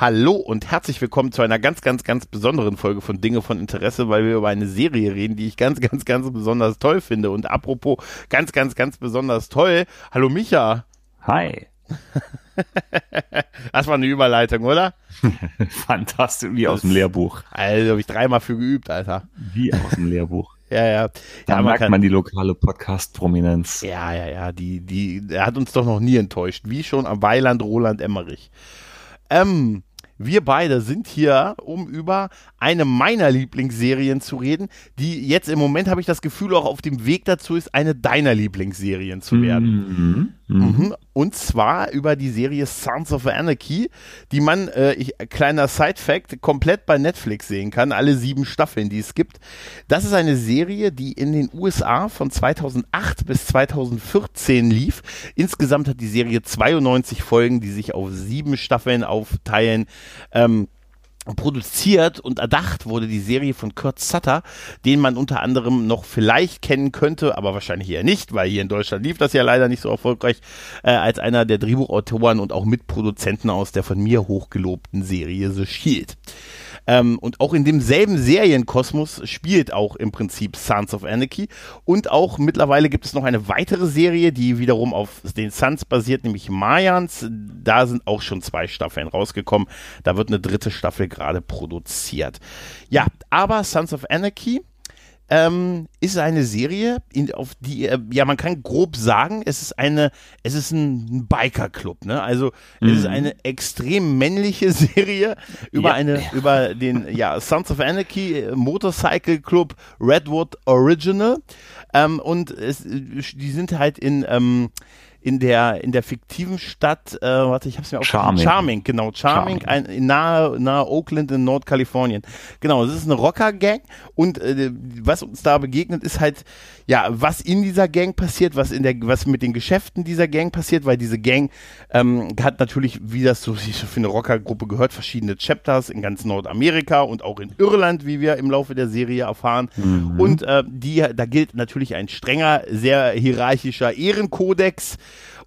Hallo und herzlich willkommen zu einer ganz, ganz, ganz besonderen Folge von Dinge von Interesse, weil wir über eine Serie reden, die ich ganz, ganz, ganz besonders toll finde. Und apropos ganz, ganz, ganz besonders toll. Hallo Micha. Hi. das war eine Überleitung, oder? Fantastisch, wie aus dem Lehrbuch. Also habe ich dreimal für geübt, Alter. Wie aus dem Lehrbuch. Ja, ja. Da ja, merkt kann, man die lokale Podcast-Prominenz. Ja, ja, ja. Die, die, er hat uns doch noch nie enttäuscht. Wie schon am Weiland Roland Emmerich. Ähm, wir beide sind hier, um über eine meiner Lieblingsserien zu reden, die jetzt im Moment habe ich das Gefühl auch auf dem Weg dazu ist, eine deiner Lieblingsserien zu werden. Mhm. Mhm. Mhm. Und zwar über die Serie Sons of Anarchy, die man, äh, ich, kleiner Side-Fact, komplett bei Netflix sehen kann, alle sieben Staffeln, die es gibt. Das ist eine Serie, die in den USA von 2008 bis 2014 lief. Insgesamt hat die Serie 92 Folgen, die sich auf sieben Staffeln aufteilen. Ähm, produziert und erdacht wurde die Serie von Kurt Sutter, den man unter anderem noch vielleicht kennen könnte, aber wahrscheinlich eher nicht, weil hier in Deutschland lief das ja leider nicht so erfolgreich, äh, als einer der Drehbuchautoren und auch Mitproduzenten aus der von mir hochgelobten Serie The Shield. Ähm, und auch in demselben Serienkosmos spielt auch im Prinzip Sons of Anarchy. Und auch mittlerweile gibt es noch eine weitere Serie, die wiederum auf den Sons basiert, nämlich Mayans. Da sind auch schon zwei Staffeln rausgekommen. Da wird eine dritte Staffel gerade produziert. Ja, aber Sons of Anarchy ähm, ist eine Serie, in, auf die, äh, ja, man kann grob sagen, es ist eine, es ist ein Biker-Club, ne? Also mhm. es ist eine extrem männliche Serie über Ja. eine, über den, ja, Sons of Anarchy äh, Motorcycle Club Redwood Original. Ähm, und es, die sind halt in, ähm, in der in der fiktiven Stadt, äh, warte, ich habe es mir auch Charming. Charming, genau, Charming, Charming. Ein, in nahe, nahe Oakland in Nordkalifornien. Genau, es ist eine Rocker-Gang und äh, was uns da begegnet, ist halt, ja, was in dieser Gang passiert, was in der, was mit den Geschäften dieser Gang passiert, weil diese Gang ähm, hat natürlich, wie das so für eine Rockergruppe gehört, verschiedene Chapters in ganz Nordamerika und auch in Irland, wie wir im Laufe der Serie erfahren. Und äh, die, da gilt natürlich ein strenger, sehr hierarchischer Ehrenkodex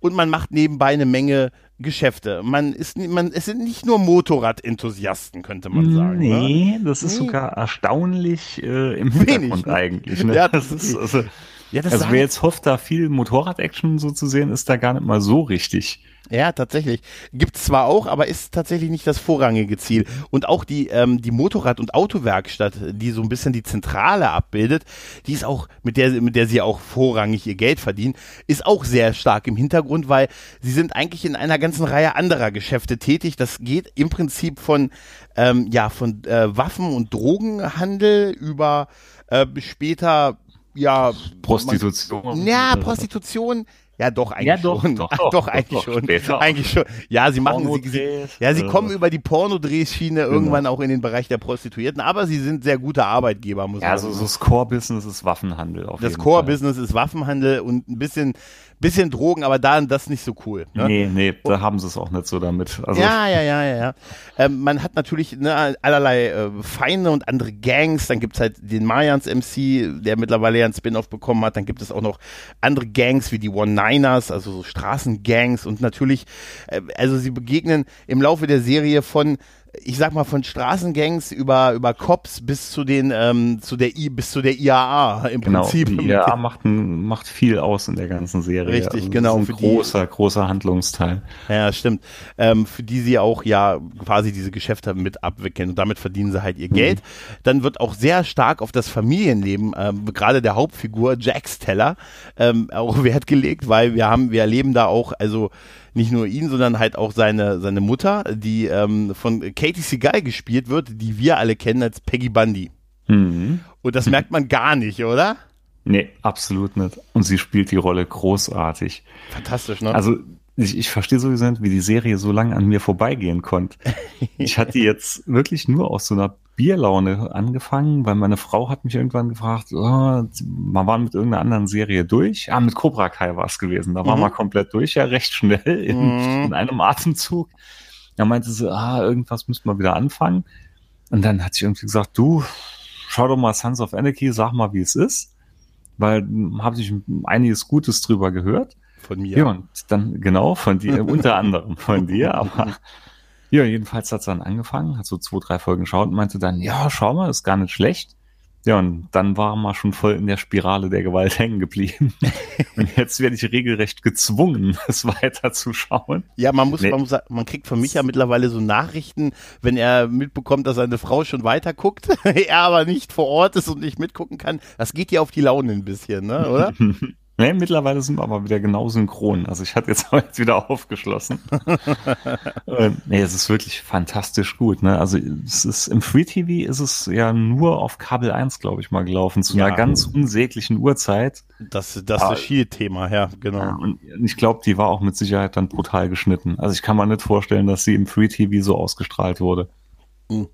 und man macht nebenbei eine Menge Geschäfte. Man ist, man, es sind nicht nur Motorrad-Enthusiasten, könnte man sagen. Ne? Nee, das ist Nee. sogar erstaunlich äh, im Wenig, Hintergrund ne? eigentlich. Ne? Ja, das das ist- ist, also, Ja, das also wer jetzt hofft, da viel Motorrad-Action so zu sehen, ist da gar nicht mal so richtig. Ja, tatsächlich. Gibt's zwar auch, aber ist tatsächlich nicht das vorrangige Ziel. Und auch die, ähm, die Motorrad- und Autowerkstatt, die so ein bisschen die Zentrale abbildet, die ist auch, mit der, mit der sie auch vorrangig ihr Geld verdienen, ist auch sehr stark im Hintergrund, weil sie sind eigentlich in einer ganzen Reihe anderer Geschäfte tätig. Das geht im Prinzip von, ähm, ja, von äh, Waffen- und Drogenhandel über äh, später, ja, Prostitution. man, ja, Prostitution. Ja, doch, eigentlich Ja, doch, schon. doch, Ach, doch, doch, doch, eigentlich doch, schon. später. Eigentlich schon. Ja, sie machen, sie, sie, ja, sie äh, kommen über die Pornodrehschiene irgendwann auch in den Bereich der Prostituierten, aber sie sind sehr gute Arbeitgeber, muss Ja, man sagen. so das Core-Business ist Waffenhandel auf Das jeden Core-Business ist Waffenhandel und ein bisschen, bisschen Drogen, aber da das nicht so cool. Ne? Nee, nee, da haben sie es auch nicht so damit. Also, ja, ja, ja, ja, ja. Ähm, man hat natürlich ne, allerlei äh, Feinde und andere Gangs. Dann gibt's halt den Mayans MC, der mittlerweile ja einen Spin-off bekommen hat. Dann gibt es auch noch andere Gangs wie die One-Niners, also so Straßengangs. Und natürlich, äh, also sie begegnen im Laufe der Serie von ich sag mal von Straßengangs über über Cops bis zu den ähm, zu der I bis zu der IAA im Genau, Prinzip die IAA macht, ein, macht viel aus in der ganzen Serie. Richtig, also genau, Ist ein die- großer, großer Handlungsteil. Ja, stimmt. Ähm, für die sie auch ja quasi diese Geschäfte mit abwickeln und damit verdienen sie halt ihr Geld. Dann wird auch sehr stark auf das Familienleben, ähm, gerade der Hauptfigur Jax Teller, ähm, auch Wert gelegt, weil wir haben, wir erleben da auch, also nicht nur ihn, sondern halt auch seine, seine Mutter, die ähm, von Katie Seagal gespielt wird, die wir alle kennen als Peggy Bundy. Mhm. Und das merkt man gar nicht, oder? Nee, absolut nicht. Und sie spielt die Rolle großartig. Fantastisch, ne? Also ich, ich verstehe sowieso nicht, wie die Serie so lange an mir vorbeigehen konnte. Ich hatte die jetzt wirklich nur aus so einer Bierlaune angefangen, weil meine Frau hat mich irgendwann gefragt, oh, man war mit irgendeiner anderen Serie durch. Ah, mit Cobra Kai war es gewesen. Da war mhm. man komplett durch, ja, recht schnell in, mhm. in einem Atemzug. Da meinte sie, ah, irgendwas müsste man wieder anfangen. Und dann hat sie irgendwie gesagt, du, schau doch mal Sons of Anarchy, sag mal, wie es ist. Weil habe ich einiges Gutes drüber gehört. Von mir. Ja, und dann, genau, von dir, unter anderem von dir, aber ja, jedenfalls hat es dann angefangen, hat so zwei, drei Folgen geschaut und meinte dann, ja, schau mal, ist gar nicht schlecht. Ja, und dann war man schon voll in der Spirale der Gewalt hängen geblieben. und jetzt werde ich regelrecht gezwungen, es weiter zu schauen. Ja, man muss, nee. man muss, man kriegt von Micha mittlerweile so Nachrichten, wenn er mitbekommt, dass seine Frau schon weiter guckt, er aber nicht vor Ort ist und nicht mitgucken kann. Das geht ja auf die Laune ein bisschen, ne, oder? Nee, mittlerweile sind wir aber wieder genau synchron. Also ich hatte jetzt heute wieder aufgeschlossen. nee, es ist wirklich fantastisch gut. Ne? Also es ist im Free TV ist es ja nur auf Kabel 1, glaube ich, mal gelaufen, zu ja. einer ganz unsäglichen Uhrzeit. Das, das ist das Shield-Thema, ja, genau. Ja, und ich glaube, die war auch mit Sicherheit dann brutal geschnitten. Also ich kann mir nicht vorstellen, dass sie im Free TV so ausgestrahlt wurde. Hm.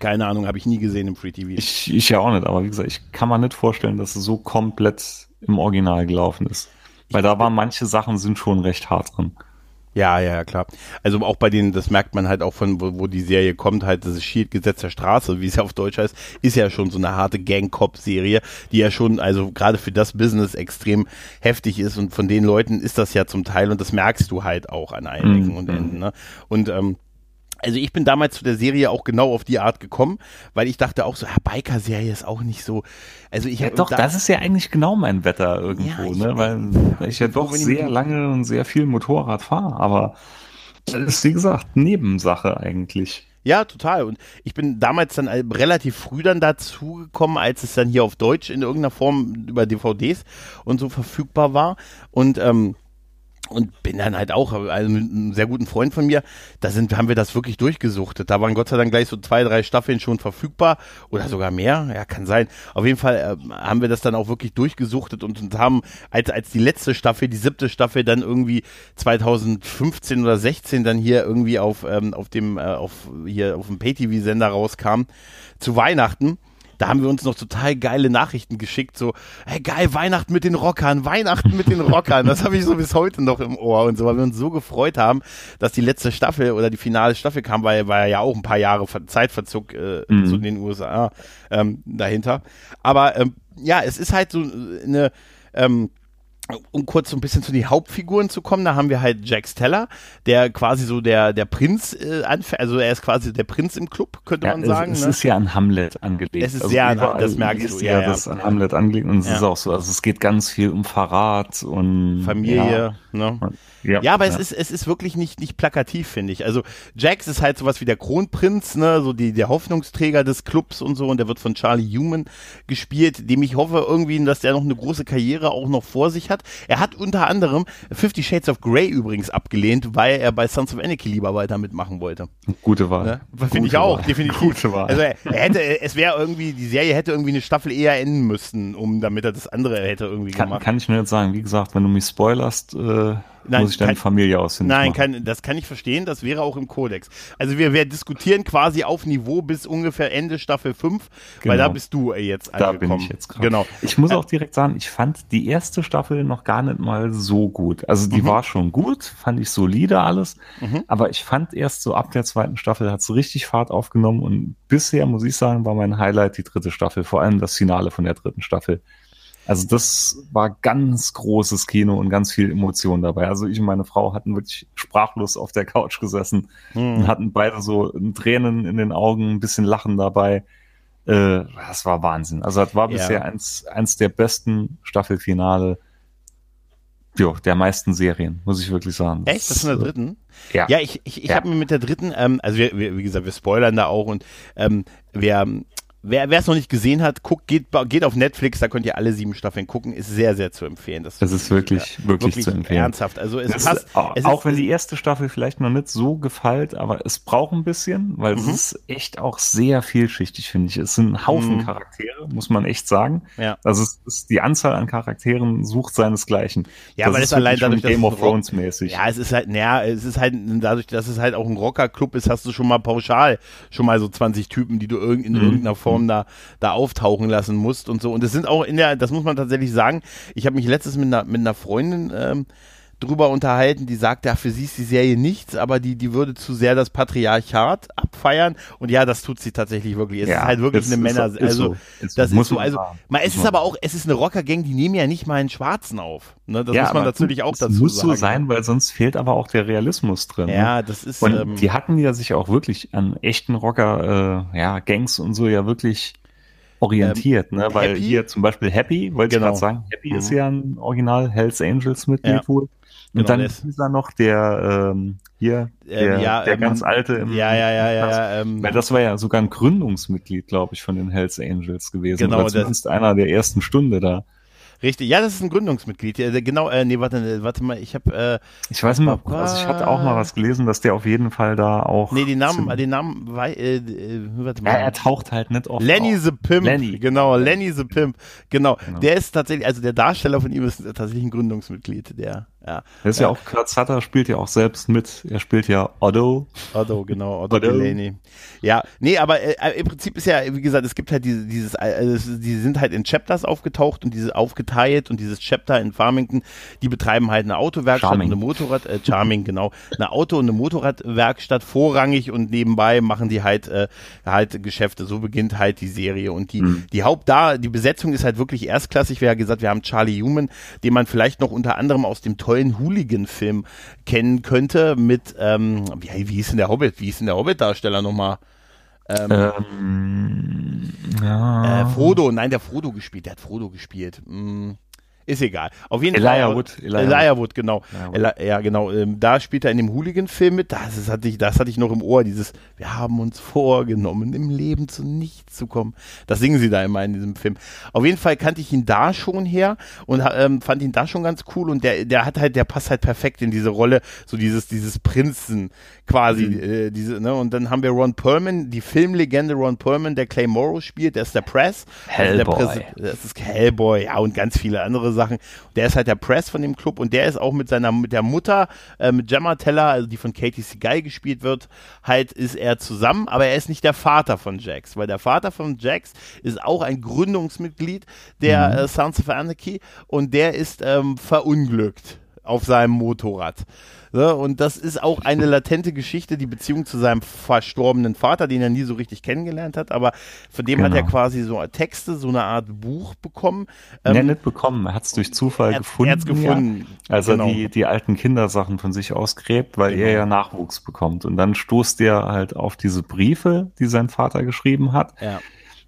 Keine Ahnung, habe ich nie gesehen im Free TV. Ich, ich ja auch nicht, aber wie gesagt, ich kann mir nicht vorstellen, dass es so komplett im Original gelaufen ist. Weil da waren manche Sachen sind schon recht hart drin. Ja, ja, klar. Also auch bei denen, das merkt man halt auch von, wo, wo die Serie kommt, halt das Shield-Gesetz der Straße, wie es ja auf Deutsch heißt, ist ja schon so eine harte Gang-Cop-Serie, die ja schon, also gerade für das Business extrem heftig ist und von den Leuten ist das ja zum Teil und das merkst du halt auch an Ecken mhm. und Enden. Ne? Und ähm, also ich bin damals zu der Serie auch genau auf die Art gekommen, weil ich dachte auch so, ja, Biker-Serie ist auch nicht so. Also ich ja, doch, da, das ist ja eigentlich genau mein Wetter irgendwo, ja, ich, ne? Weil, weil ich ja doch sehr lange und sehr viel Motorrad fahre, aber das ist wie gesagt Nebensache eigentlich. Ja, total. Und ich bin damals dann relativ früh dann dazu gekommen, als es dann hier auf Deutsch in irgendeiner Form über DVDs und so verfügbar war. Und ähm, und bin dann halt auch, also einem sehr guten Freund von mir, da sind, haben wir das wirklich durchgesuchtet. Da waren Gott sei Dank gleich so zwei, drei Staffeln schon verfügbar oder sogar mehr, ja, kann sein. Auf jeden Fall äh, haben wir das dann auch wirklich durchgesuchtet und, und haben, als, als die letzte Staffel, die siebte Staffel dann irgendwie 2015 oder 16 dann hier irgendwie auf, ähm, auf dem, äh, auf, hier auf dem Pay-TV-Sender rauskam, zu Weihnachten, da haben wir uns noch total geile Nachrichten geschickt, so, hey geil, Weihnachten mit den Rockern, Weihnachten mit den Rockern. Das habe ich so bis heute noch im Ohr und so, weil wir uns so gefreut haben, dass die letzte Staffel oder die finale Staffel kam, weil war ja auch ein paar Jahre Zeitverzug äh, mhm. zu den USA ähm, dahinter. Aber ähm, ja, es ist halt so eine ähm, um kurz so ein bisschen zu den Hauptfiguren zu kommen, da haben wir halt Jack Steller, der quasi so der, der Prinz äh, also er ist quasi der Prinz im Club, könnte ja, man sagen. Es, ne? ist ja an Hamlet angelegt. Es ist also sehr an das merkst du. Ja, ja, das an Hamlet angelegt und es ist auch so, also es geht ganz viel um Verrat und Familie, ne? Ja, ja aber ja. es ist es ist wirklich nicht nicht plakativ finde ich. Also Jax ist halt sowas wie der Kronprinz, ne, so die der Hoffnungsträger des Clubs und so und der wird von Charlie Human gespielt, dem ich hoffe irgendwie, dass der noch eine große Karriere auch noch vor sich hat. Er hat unter anderem Fifty Shades of Grey übrigens abgelehnt, weil er bei Sons of Anarchy lieber weiter mitmachen wollte. Gute Wahl. Ne? Finde ich auch, Wahl. definitiv. Gute Wahl. Also er, er hätte es wäre irgendwie die Serie hätte irgendwie eine Staffel eher enden müssen, um damit er das andere hätte irgendwie kann, gemacht. Kann ich nur jetzt sagen, wie gesagt, wenn du mich spoilerst, äh Nein, muss ich deine Familie ausfindig Nein, kann, das kann ich verstehen, das wäre auch im Kodex. Also wir, wir diskutieren quasi auf Niveau bis ungefähr Ende Staffel 5, genau. weil da bist du jetzt angekommen. Da bin ich jetzt gerade. Genau. Ich muss auch direkt sagen, ich fand die erste Staffel noch gar nicht mal so gut. Also die mhm. war schon gut, fand ich solide alles, mhm. aber ich fand erst so ab der zweiten Staffel hat es richtig Fahrt aufgenommen und bisher, muss ich sagen, war mein Highlight die dritte Staffel, vor allem das Finale von der dritten Staffel. Also das war ganz großes Kino und ganz viel Emotion dabei. Also ich und meine Frau hatten wirklich sprachlos auf der Couch gesessen hm. und hatten beide so Tränen in den Augen, ein bisschen Lachen dabei. Äh, das war Wahnsinn. Also das war bisher ja. eins, eins der besten Staffelfinale jo, der meisten Serien, muss ich wirklich sagen. Das Echt? Das ist in der dritten? Ja. Ja, ich, ich, ich ja. habe mir mit der dritten, ähm, also wir, wir, wie gesagt, wir spoilern da auch und ähm, wir wer es noch nicht gesehen hat, guckt, geht, geht auf Netflix, da könnt ihr alle sieben Staffeln gucken. Ist sehr, sehr zu empfehlen. Das, das ist wirklich, wirklich, wirklich, zu empfehlen. Ernsthaft. Also es passt. Ist, auch, es auch wenn die erste Staffel vielleicht noch nicht so gefällt, aber es braucht ein bisschen, weil mhm. es ist echt auch sehr vielschichtig, finde ich. Es sind ein Haufen mhm. Charaktere, muss man echt sagen. Ja. Also es ist die Anzahl an Charakteren sucht seinesgleichen. Ja, das weil es allein dadurch, Game of Thrones mäßig. Ja, es ist halt, naja, es ist halt dadurch, dass es halt auch ein Rockerclub ist, hast du schon mal pauschal schon mal so 20 Typen, die du in mhm. irgendeiner Form da, da auftauchen lassen musst und so. Und es sind auch in der, das muss man tatsächlich sagen, ich habe mich letztes mit einer, mit einer Freundin ähm, drüber unterhalten, die sagt, ja, für sie ist die Serie nichts, aber die, die würde zu sehr das Patriarchat abfeiern. Und ja, das tut sie tatsächlich wirklich. Es ja, ist halt wirklich eine Männer, also so, das ist so, also, mal, es ist aber auch, es ist eine Rockergang, die nehmen ja nicht mal einen Schwarzen auf. Ne? Das ja, muss man natürlich auch dazu muss sagen. muss so sein, weil sonst fehlt aber auch der Realismus drin. Ne? Ja, das ist. Und ähm, die hatten ja sich auch wirklich an echten Rocker, äh, ja, Gangs und so ja wirklich orientiert, ähm, ne? Weil Happy? hier zum Beispiel Happy, wollte genau. ich gerade sagen, Happy mhm. ist ja ein Original Hells Angels Mitglied ja. wohl. Und genau, dann ist dieser noch der ähm, hier, der, ähm, ja, der ähm, ganz alte im, Ja, ja, ja, ja. ja ähm, weil das war ja sogar ein Gründungsmitglied, glaube ich, von den Hells Angels gewesen. Genau, Oder zumindest das, einer der ersten Stunde da. Richtig, ja, das ist ein Gründungsmitglied. Genau, äh, nee, warte, warte mal, ich habe. Äh, ich weiß nicht, also ich hatte auch mal was gelesen, dass der auf jeden Fall da auch. Nee, den Namen, den Namen, äh, äh, warte mal. Ja, er taucht halt nicht oft. Lenny auf. the Pimp. Lenny. Genau, Lenny the Pimp. Genau. genau. Der ist tatsächlich, also der Darsteller von ihm ist tatsächlich ein Gründungsmitglied, der. Ja. Das ist ja, ja auch, Kurt Sutter spielt ja auch selbst mit. Er spielt ja Otto. Otto, genau, Otto, Otto. Delaney. Ja, nee, aber äh, im Prinzip ist ja, wie gesagt, es gibt halt diese, dieses, äh, die sind halt in Chapters aufgetaucht und diese aufgeteilt und dieses Chapter in Farmington, die betreiben halt eine Autowerkstatt Charming. und eine Motorrad, äh, Charming, genau, eine Auto- und eine Motorradwerkstatt vorrangig und nebenbei machen die halt, äh, halt Geschäfte. So beginnt halt die Serie und die, mhm. die Haupt da, die Besetzung ist halt wirklich erstklassig. Wir haben gesagt, wir haben Charlie Human, den man vielleicht noch unter anderem aus dem tollen Hooligan-Film kennen könnte mit, ähm, wie, wie hieß denn der Hobbit? Wie hieß denn der Hobbit-Darsteller nochmal? Ähm, ähm, ja. äh, Frodo, nein, der Frodo gespielt, der hat Frodo gespielt. Hm. Ist egal. Auf jeden Elijah Fall. Wood. Elijah, Elijah Wood, genau. Elijah Wood. ja, genau. Ähm, da spielt er in dem Hooligan-Film mit. Das, das, hatte ich, das hatte ich noch im Ohr. Dieses, wir haben uns vorgenommen, im Leben zu nichts zu kommen. Das singen sie da immer in diesem Film. Auf jeden Fall kannte ich ihn da schon her und ähm, fand ihn da schon ganz cool. Und der, der hat halt, der passt halt perfekt in diese Rolle. So dieses, dieses Prinzen quasi. Mhm. Äh, diese, ne? Und dann haben wir Ron Perlman, die Filmlegende Ron Perlman, der Clay Morrow spielt. Der ist der Press. Hellboy. Also der das ist Hellboy, ja, und ganz viele andere Sachen. Der ist halt der Press von dem Club und der ist auch mit seiner, mit der Mutter, äh, mit Gemma Teller, also die von Katie Seagull gespielt wird, halt ist er zusammen, aber er ist nicht der Vater von Jax, weil der Vater von Jax ist auch ein Gründungsmitglied der mhm. äh, Sons of Anarchy und der ist ähm, verunglückt auf seinem Motorrad. Ne? Und das ist auch eine latente Geschichte, die Beziehung zu seinem verstorbenen Vater, den er nie so richtig kennengelernt hat, aber von dem genau. hat er genau. quasi so Texte, so eine Art Buch bekommen. Ähm, ja, nicht bekommen, er hat es durch Zufall er, gefunden. Er hat gefunden. Ja. Also genau. die, die alten Kindersachen von sich ausgräbt, weil genau. er ja Nachwuchs bekommt. Und dann stoßt er halt auf diese Briefe, die sein Vater geschrieben hat. Ja.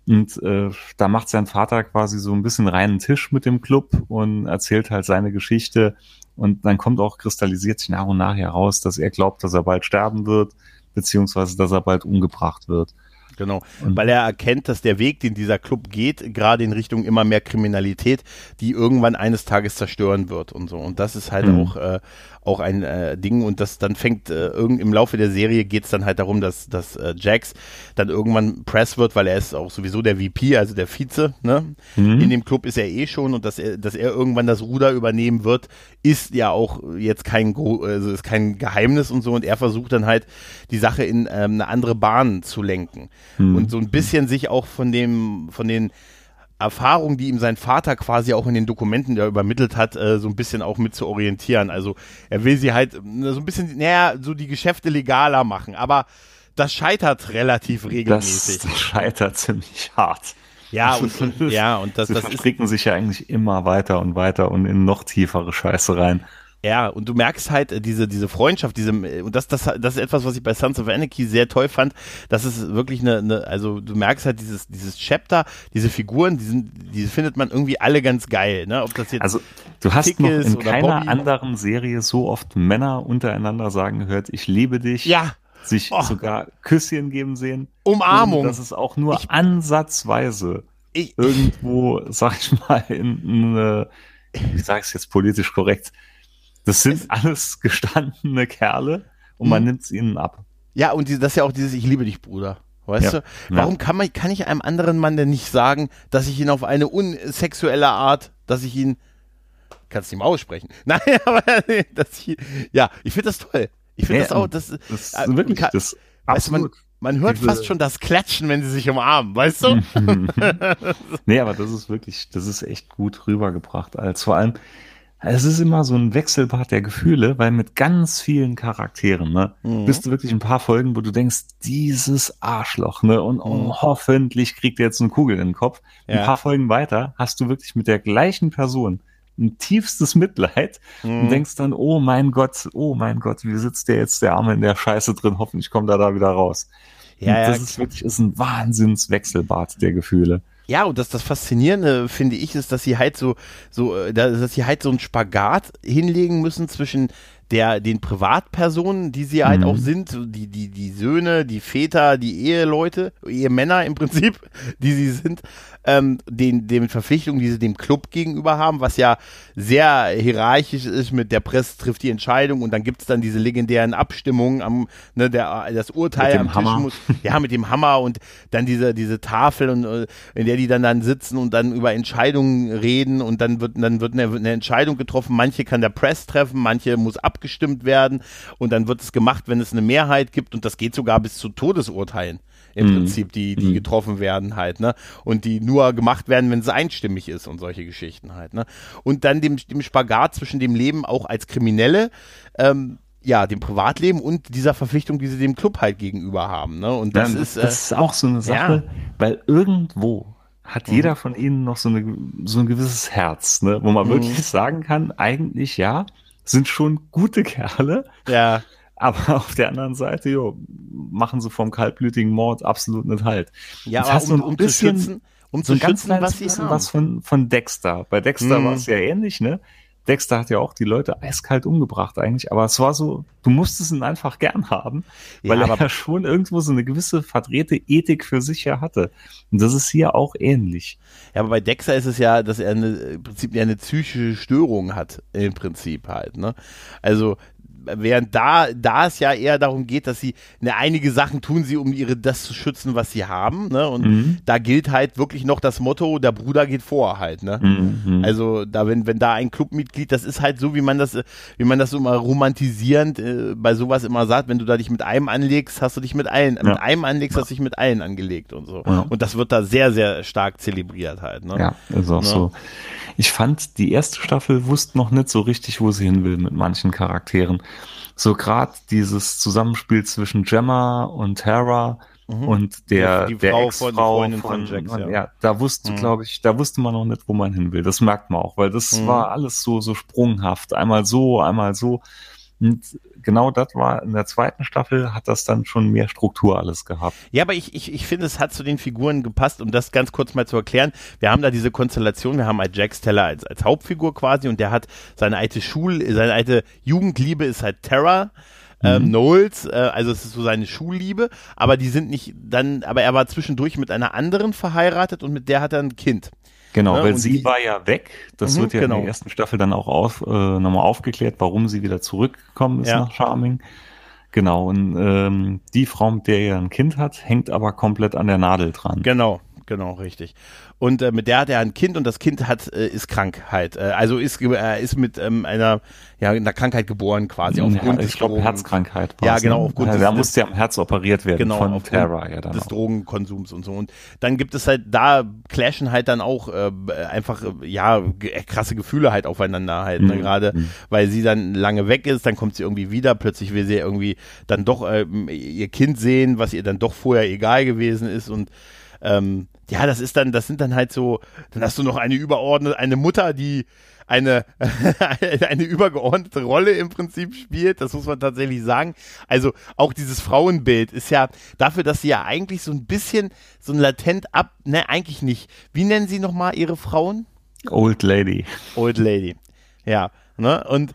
Und äh, da macht sein Vater quasi so ein bisschen reinen Tisch mit dem Club und erzählt halt seine Geschichte, und dann kommt auch, kristallisiert sich nach und nach heraus, dass er glaubt, dass er bald sterben wird, beziehungsweise dass er bald umgebracht wird. Genau, und weil er erkennt, dass der Weg, den dieser Club geht, gerade in Richtung immer mehr Kriminalität, die irgendwann eines Tages zerstören wird und so. Und das ist halt mhm. auch, äh, auch ein äh, Ding und das dann fängt äh, irgend im Laufe der Serie geht es dann halt darum, dass, dass äh, Jax dann irgendwann Press wird, weil er ist auch sowieso der VP, also der Vize, ne? Mhm. In dem Club ist er eh schon und dass er, dass er irgendwann das Ruder übernehmen wird, ist ja auch jetzt kein also ist kein Geheimnis und so und er versucht dann halt die Sache in ähm, eine andere Bahn zu lenken mhm. und so ein bisschen sich auch von dem von den Erfahrung, die ihm sein Vater quasi auch in den Dokumenten, der übermittelt hat, äh, so ein bisschen auch mit zu orientieren. Also er will sie halt äh, so ein bisschen, naja, so die Geschäfte legaler machen, aber das scheitert relativ regelmäßig. Das, das scheitert ziemlich hart. Ja, und, und ja, und das, Sie das verstricken ist, sich ja eigentlich immer weiter und weiter und in noch tiefere Scheiße rein. Ja, und du merkst halt äh, diese, diese Freundschaft, diese, äh, und das, das, das ist etwas, was ich bei Sons of Anarchy sehr toll fand. Das ist wirklich eine, eine, also du merkst halt dieses, dieses Chapter, diese Figuren, die sind, die findet man irgendwie alle ganz geil, ne? Ob das jetzt also du hast Tick noch in keiner Bobby. anderen Serie so oft Männer untereinander sagen gehört, ich liebe dich. Ja sich oh. sogar Küsschen geben sehen. Umarmung. Das ist auch nur ich, ansatzweise ich, irgendwo, sag ich mal, in wie sag ich jetzt politisch korrekt, das sind alles gestandene Kerle und man mhm. nimmt es ihnen ab. Ja, und das ist ja auch dieses Ich liebe dich, Bruder. Weißt ja. du? Warum kann man, kann ich einem anderen Mann denn nicht sagen, dass ich ihn auf eine unsexuelle Art, dass ich ihn, kannst du nicht mal aussprechen. Nein, aber, dass ich, ja, ich finde das toll. Ich finde ja, das auch, das, das ist wirklich, kann, das, weißt man, man hört fast schon das Klatschen, wenn sie sich umarmen, weißt du? nee, aber das ist wirklich, das ist echt gut rübergebracht, als vor allem, es ist immer so ein Wechselbad der Gefühle, weil mit ganz vielen Charakteren, ne, mhm. bist du wirklich ein paar Folgen, wo du denkst, dieses Arschloch, ne, und, mhm. hoffentlich kriegt er jetzt eine Kugel in den Kopf. Ja. Ein paar Folgen weiter hast du wirklich mit der gleichen Person ein tiefstes Mitleid mhm. und denkst dann, oh mein Gott, oh mein Gott, wie sitzt der jetzt der Arme in der Scheiße drin? Hoffentlich kommt er da wieder raus. Ja, ja, das ist wirklich ist ein Wahnsinnswechselbad der Gefühle. Ja, und das, das Faszinierende, finde ich, ist, dass sie halt so, so, äh, dass sie halt so einen Spagat hinlegen müssen zwischen der, den Privatpersonen, die sie halt mhm. auch sind, die, die, die Söhne, die Väter, die Eheleute, Ehemänner im Prinzip, die sie sind, ähm, den, den Verpflichtungen, die sie dem Club gegenüber haben, was ja sehr hierarchisch ist mit der Presse trifft die Entscheidung und dann gibt es dann diese legendären Abstimmungen am, ne, der, das Urteil am Hammer. Tisch muss, ja, mit dem Hammer und dann diese, diese Tafel und äh, in der die dann dann sitzen und dann über Entscheidungen reden und dann wird, dann wird eine, eine Entscheidung getroffen, manche kann der Press treffen, manche muss abgestimmt werden und dann wird es gemacht, wenn es eine Mehrheit gibt und das geht sogar bis zu Todesurteilen im mhm. Prinzip, die, die mhm. getroffen werden halt, ne? Und die nur gemacht werden, wenn es einstimmig ist und solche Geschichten halt, ne? Und dann dem, dem Spagat zwischen dem Leben auch als Kriminelle, ähm, ja, dem Privatleben und dieser Verpflichtung, die sie dem Club halt gegenüber haben, ne? Und das ja, ist, äh, das ist auch so eine Sache, ja. weil irgendwo hat mhm. jeder von ihnen noch so, eine, so ein gewisses Herz, ne? wo man mhm. wirklich sagen kann, eigentlich ja, sind schon gute Kerle. Ja. Aber auf der anderen Seite, jo, machen sie vom kaltblütigen Mord absolut nicht halt. Ja, aber um, um bisschen, zu schützen, um so zu schützen, was sie haben. was von, von Dexter. Bei Dexter hm. war es ja ähnlich, ne? Dexter hat ja auch die Leute eiskalt umgebracht eigentlich, aber es war so, du musstest ihn einfach gern haben, weil ja, er ja schon irgendwo so eine gewisse verdrehte Ethik für sich ja hatte. Und das ist hier auch ähnlich. Ja, aber bei Dexter ist es ja, dass er eine, im Prinzip ja eine psychische Störung hat, im Prinzip halt, ne? Also während da, da es ja eher darum geht, dass sie ne, einige Sachen tun sie, um ihre das zu schützen, was sie haben. Ne? Und mhm. da gilt halt wirklich noch das Motto, der Bruder geht vor halt. Ne? Mhm. Also da, wenn, wenn da ein Clubmitglied, das ist halt so, wie man das, wie man das so immer romantisierend äh, bei sowas immer sagt, wenn du da dich mit einem anlegst, hast du dich mit allen, ja. mit einem anlegst, hast du dich mit allen angelegt und so. Ja. Und das wird da sehr, sehr stark zelebriert halt. Ne? Ja, ist auch ne? so. Ich fand, die erste Staffel wusste noch nicht so richtig, wo sie hin will mit manchen Charakteren. So gerade dieses Zusammenspiel zwischen Gemma und Tara mhm. und der, die der Ex-Frau von, von, Jax, ja. ja. da wusste, mhm. glaube ich, da wusste man noch nicht, wo man hin will. Das merkt man auch, weil das mhm. war alles so, so sprunghaft. Einmal so, einmal so. Und genau das war in der zweiten Staffel, hat das dann schon mehr Struktur alles gehabt. Ja, aber ich, ich, ich finde, es hat zu den Figuren gepasst, um das ganz kurz mal zu erklären. Wir haben da diese Konstellation, wir haben halt Jack Steller als, als Hauptfigur quasi und der hat seine alte Schul, seine alte Jugendliebe ist halt Terra. Ähm, mhm. Knowles, äh, also es ist so seine Schulliebe, aber die sind nicht dann, aber er war zwischendurch mit einer anderen verheiratet und mit der hat er ein Kind. Genau, ja, weil sie die, war ja weg. Das mhm, wird ja genau. in der ersten Staffel dann auch auf, äh, nochmal aufgeklärt, warum sie wieder zurückgekommen ist ja. nach Charming. Genau, und ähm, die Frau, mit der er ein Kind hat, hängt aber komplett an der Nadel dran. Genau, genau, richtig. Und äh, mit der hat er ein Kind und das Kind hat äh, ist krank halt. Äh, also ist äh, ist mit ähm, einer ja einer Krankheit geboren quasi aufgrund ja, ich glaube Herzkrankheit. Ja, genau aufgrund ja, des, da musste ja am Herz operiert werden genau, von Terra ja dann des auch. Drogenkonsums und so und dann gibt es halt da clashen halt dann auch äh, einfach äh, ja krasse Gefühle halt aufeinander halt ne? mhm. ne? gerade mhm. weil sie dann lange weg ist, dann kommt sie irgendwie wieder, plötzlich will sie irgendwie dann doch äh, ihr Kind sehen, was ihr dann doch vorher egal gewesen ist und ähm, ja, das ist dann, das sind dann halt so, dann hast du noch eine überordnete, eine Mutter, die eine, eine übergeordnete Rolle im Prinzip spielt, das muss man tatsächlich sagen. Also auch dieses Frauenbild ist ja dafür, dass sie ja eigentlich so ein bisschen so ein latent ab, ne, eigentlich nicht. Wie nennen sie nochmal ihre Frauen? Old Lady. Old Lady. Ja, ne, und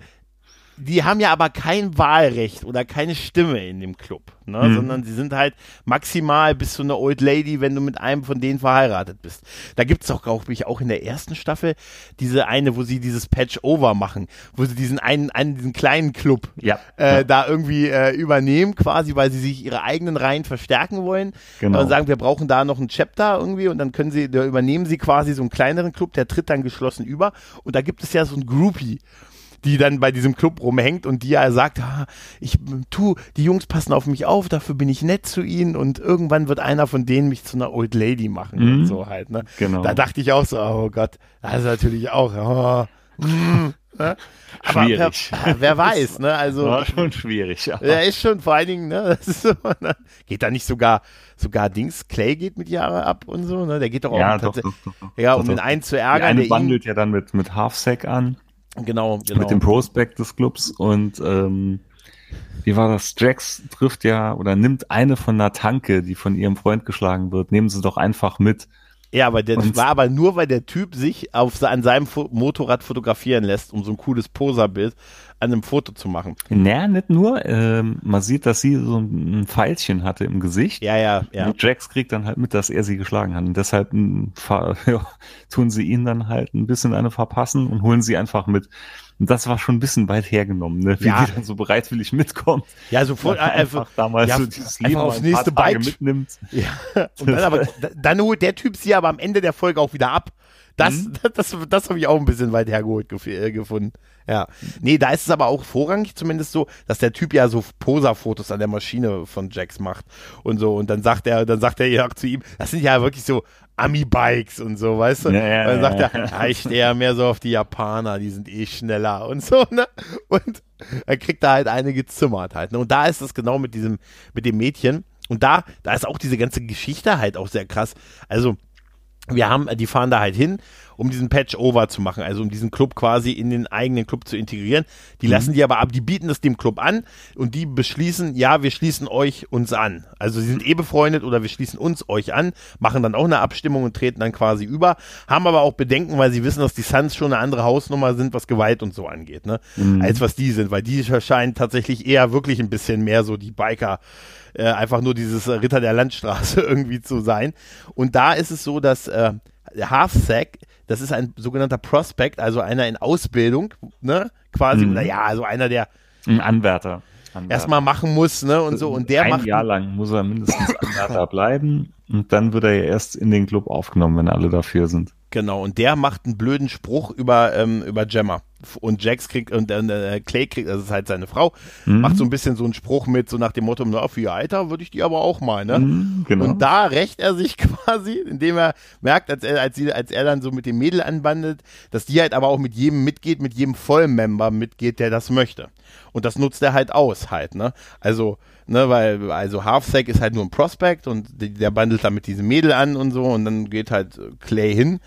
die haben ja aber kein Wahlrecht oder keine Stimme in dem Club, ne? Mhm. sondern sie sind halt maximal bis zu einer Old Lady, wenn du mit einem von denen verheiratet bist. Da gibt's doch, glaube ich, auch in der ersten Staffel diese eine, wo sie dieses Patch-Over machen, wo sie diesen einen, einen diesen kleinen Club Ja. äh, ja. da irgendwie äh, übernehmen, quasi, weil sie sich ihre eigenen Reihen verstärken wollen. Genau. Und sagen, wir brauchen da noch ein Chapter irgendwie und dann können sie, da übernehmen sie quasi so einen kleineren Club, der tritt dann geschlossen über. Und da gibt es ja so ein Groupie die dann bei diesem Club rumhängt und die ja sagt, ah, ich tu, die Jungs passen auf mich auf, dafür bin ich nett zu ihnen und irgendwann wird einer von denen mich zu einer Old Lady machen Mhm. und so halt, ne? Genau. Da dachte ich auch so, oh Gott, das ist natürlich auch, oh, mm, ne? Aber Schwierig. Wer, wer weiß, ne? Also, War schon schwierig, ja. ja, ist schon vor allen Dingen, ne? So, ne? Geht da nicht sogar, sogar Dings, Clay geht mit Jahre ab und so, ne? Der geht doch auch Ja, um doch, doch, doch. Ja, um den einen zu ärgern, eine der ihn, wandelt ja dann mit, mit Half-Sack an, genau, genau. mit dem Prospect des Clubs und ähm, wie war das? Jax trifft ja oder nimmt eine von einer Tanke, die von ihrem Freund geschlagen wird, nehmen sie doch einfach mit. Ja, aber der, das Und- war aber nur, weil der Typ sich auf, an seinem Fo Motorrad fotografieren lässt, um so ein cooles Poserbild an einem Foto zu machen. Naja, nicht nur, ähm, man sieht, dass sie so ein Pfeilchen hatte im Gesicht. Ja, ja, ja. Und Jax kriegt dann halt mit, dass er sie geschlagen hat. Und deshalb m, ver- ja, tun sie ihn dann halt ein bisschen eine verpassen und holen sie einfach mit. Und das war schon ein bisschen weit hergenommen, ne? wie Ja. die dann so bereitwillig mitkommt. Ja, sofort, äh, einfach, damals ja, so dieses Leben aufs nächste Tage Bike. mitnimmt. Ja, und dann, aber, da- dann holt der Typ sie aber am Ende der Folge auch wieder ab. Das, Mhm. das, das, habe ich auch ein bisschen weit hergeholt gef äh, gefunden. Ja. Nee, da ist es aber auch vorrangig zumindest so, dass der Typ ja so Poser-Fotos an der Maschine von Jax macht und so. Und dann sagt er, dann sagt er ja zu ihm, das sind ja wirklich so Ami-Bikes und so, weißt du? Ja, ja, und dann sagt ja. er, ja, ich stehe ja mehr so auf die Japaner, die sind eh schneller und so, ne? Und er kriegt da halt eine gezimmert halt. Ne? Und da ist es genau mit diesem, mit dem Mädchen. Und da, da ist auch diese ganze Geschichte halt auch sehr krass. Also, wir haben, die fahren da halt hin, um diesen Patch over zu machen, also um diesen Club quasi in den eigenen Club zu integrieren. Die lassen die aber ab, die bieten das dem Club an und die beschließen, ja, wir schließen euch uns an. Also sie sind eh befreundet oder wir schließen uns euch an, machen dann auch eine Abstimmung und treten dann quasi über, haben aber auch Bedenken, weil sie wissen, dass die Suns schon eine andere Hausnummer sind, was Gewalt und so angeht, ne? Als was die sind, weil die scheinen tatsächlich eher wirklich ein bisschen mehr so die Biker äh, einfach nur dieses Ritter der Landstraße irgendwie zu sein. Und da ist es so, dass äh, Half-Sack, das ist ein sogenannter Prospect, also einer in Ausbildung, ne, quasi, Mhm. oder ja, also einer, der Ein Anwärter. Anwärter. erstmal machen muss, ne, und so, und der ein macht, Jahr lang muss er mindestens Anwärter bleiben und dann wird er ja erst in den Club aufgenommen, wenn alle dafür sind. Genau, und der macht einen blöden Spruch über, ähm, über Gemma. Und Jax kriegt, und äh, Clay kriegt, das ist halt seine Frau, Mhm. macht so ein bisschen so einen Spruch mit, so nach dem Motto, na, für ihr Alter würde ich die aber auch mal, ne? Mhm, genau. Und da rächt er sich quasi, indem er merkt, als er, als, sie, als er dann so mit dem Mädel anbandelt, dass die halt aber auch mit jedem mitgeht, mit jedem Vollmember mitgeht, der das möchte. Und das nutzt er halt aus, halt, ne? Also, ne, weil, also Halfsack ist halt nur ein Prospect und der bandelt dann mit diesem Mädel an und so und dann geht halt äh, Clay hin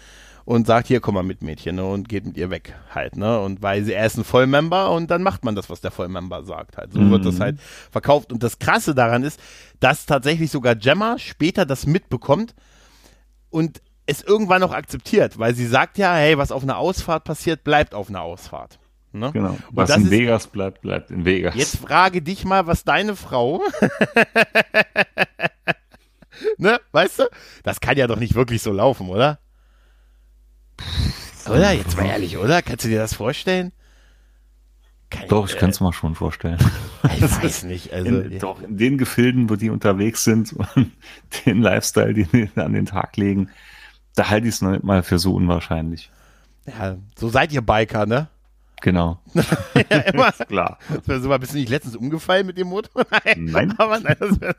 und sagt, hier, komm mal mit, Mädchen, ne, und geht mit ihr weg, halt, ne, und weil sie, er ist ein Vollmember und dann macht man das, was der Vollmember sagt, halt. So wird das halt verkauft. Und das Krasse daran ist, dass tatsächlich sogar Gemma später das mitbekommt und es irgendwann noch akzeptiert, weil sie sagt ja, hey, was auf einer Ausfahrt passiert, bleibt auf einer Ausfahrt. Ne? genau. Was in ist- Vegas bleibt, bleibt in Vegas. Jetzt frage dich mal, was deine Frau, ne, weißt du, das kann ja doch nicht wirklich so laufen, oder? Oder? Jetzt mal ehrlich, oder? Kannst du dir das vorstellen? Kann Doch, ich äh, kann es mir schon vorstellen. Ich weiß nicht. Also, In, doch, in den Gefilden, wo die unterwegs sind und den Lifestyle, den die an den Tag legen, da halte ich es noch nicht mal für so unwahrscheinlich. ja, so seid ihr Biker, ne? Genau. ja, immer. Klar. Das wär so, bist du nicht letztens umgefallen mit dem Motor? Nein. Nein. Aber nein, das wär,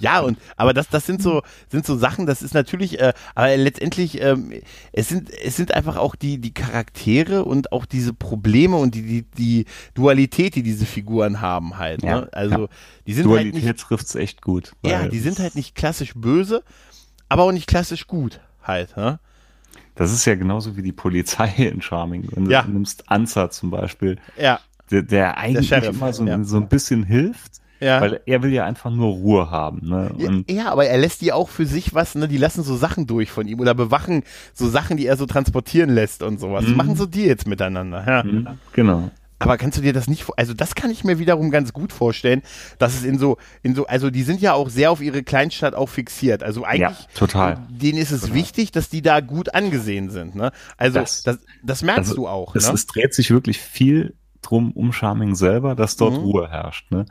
ja, und, aber das, das sind so, sind so Sachen, das ist natürlich, äh, aber letztendlich, ähm, es sind, es sind einfach auch die, die Charaktere und auch diese Probleme und die, die, die Dualität, die diese Figuren haben halt, Ja, ne? Also, ja. die sind halt nicht, Dualität trifft's echt gut. ja, die sind halt nicht klassisch böse, aber auch nicht klassisch gut halt, ne? Das ist ja genauso wie die Polizei in Charming. Wenn Ja. du nimmst Ansa zum Beispiel, Ja, der, der eigentlich Sheriff, immer so, ja. so ein bisschen hilft, ja. weil er will ja einfach nur Ruhe haben. Ne? Ja, aber er lässt die auch für sich was, ne? Die lassen so Sachen durch von ihm oder bewachen so Sachen, die er so transportieren lässt und sowas. Mhm. machen so die jetzt miteinander, ja. Mhm, genau. Aber kannst du dir das nicht, also das kann ich mir wiederum ganz gut vorstellen, dass es in so, in so, also die sind ja auch sehr auf ihre Kleinstadt auch fixiert. Also eigentlich, ja, total. denen ist es total. wichtig, dass die da gut angesehen sind. Ne? Also das, das, das merkst also, du auch. Es, ne? es dreht sich wirklich viel drum um Charming selber, dass dort mhm. Ruhe herrscht. Ne?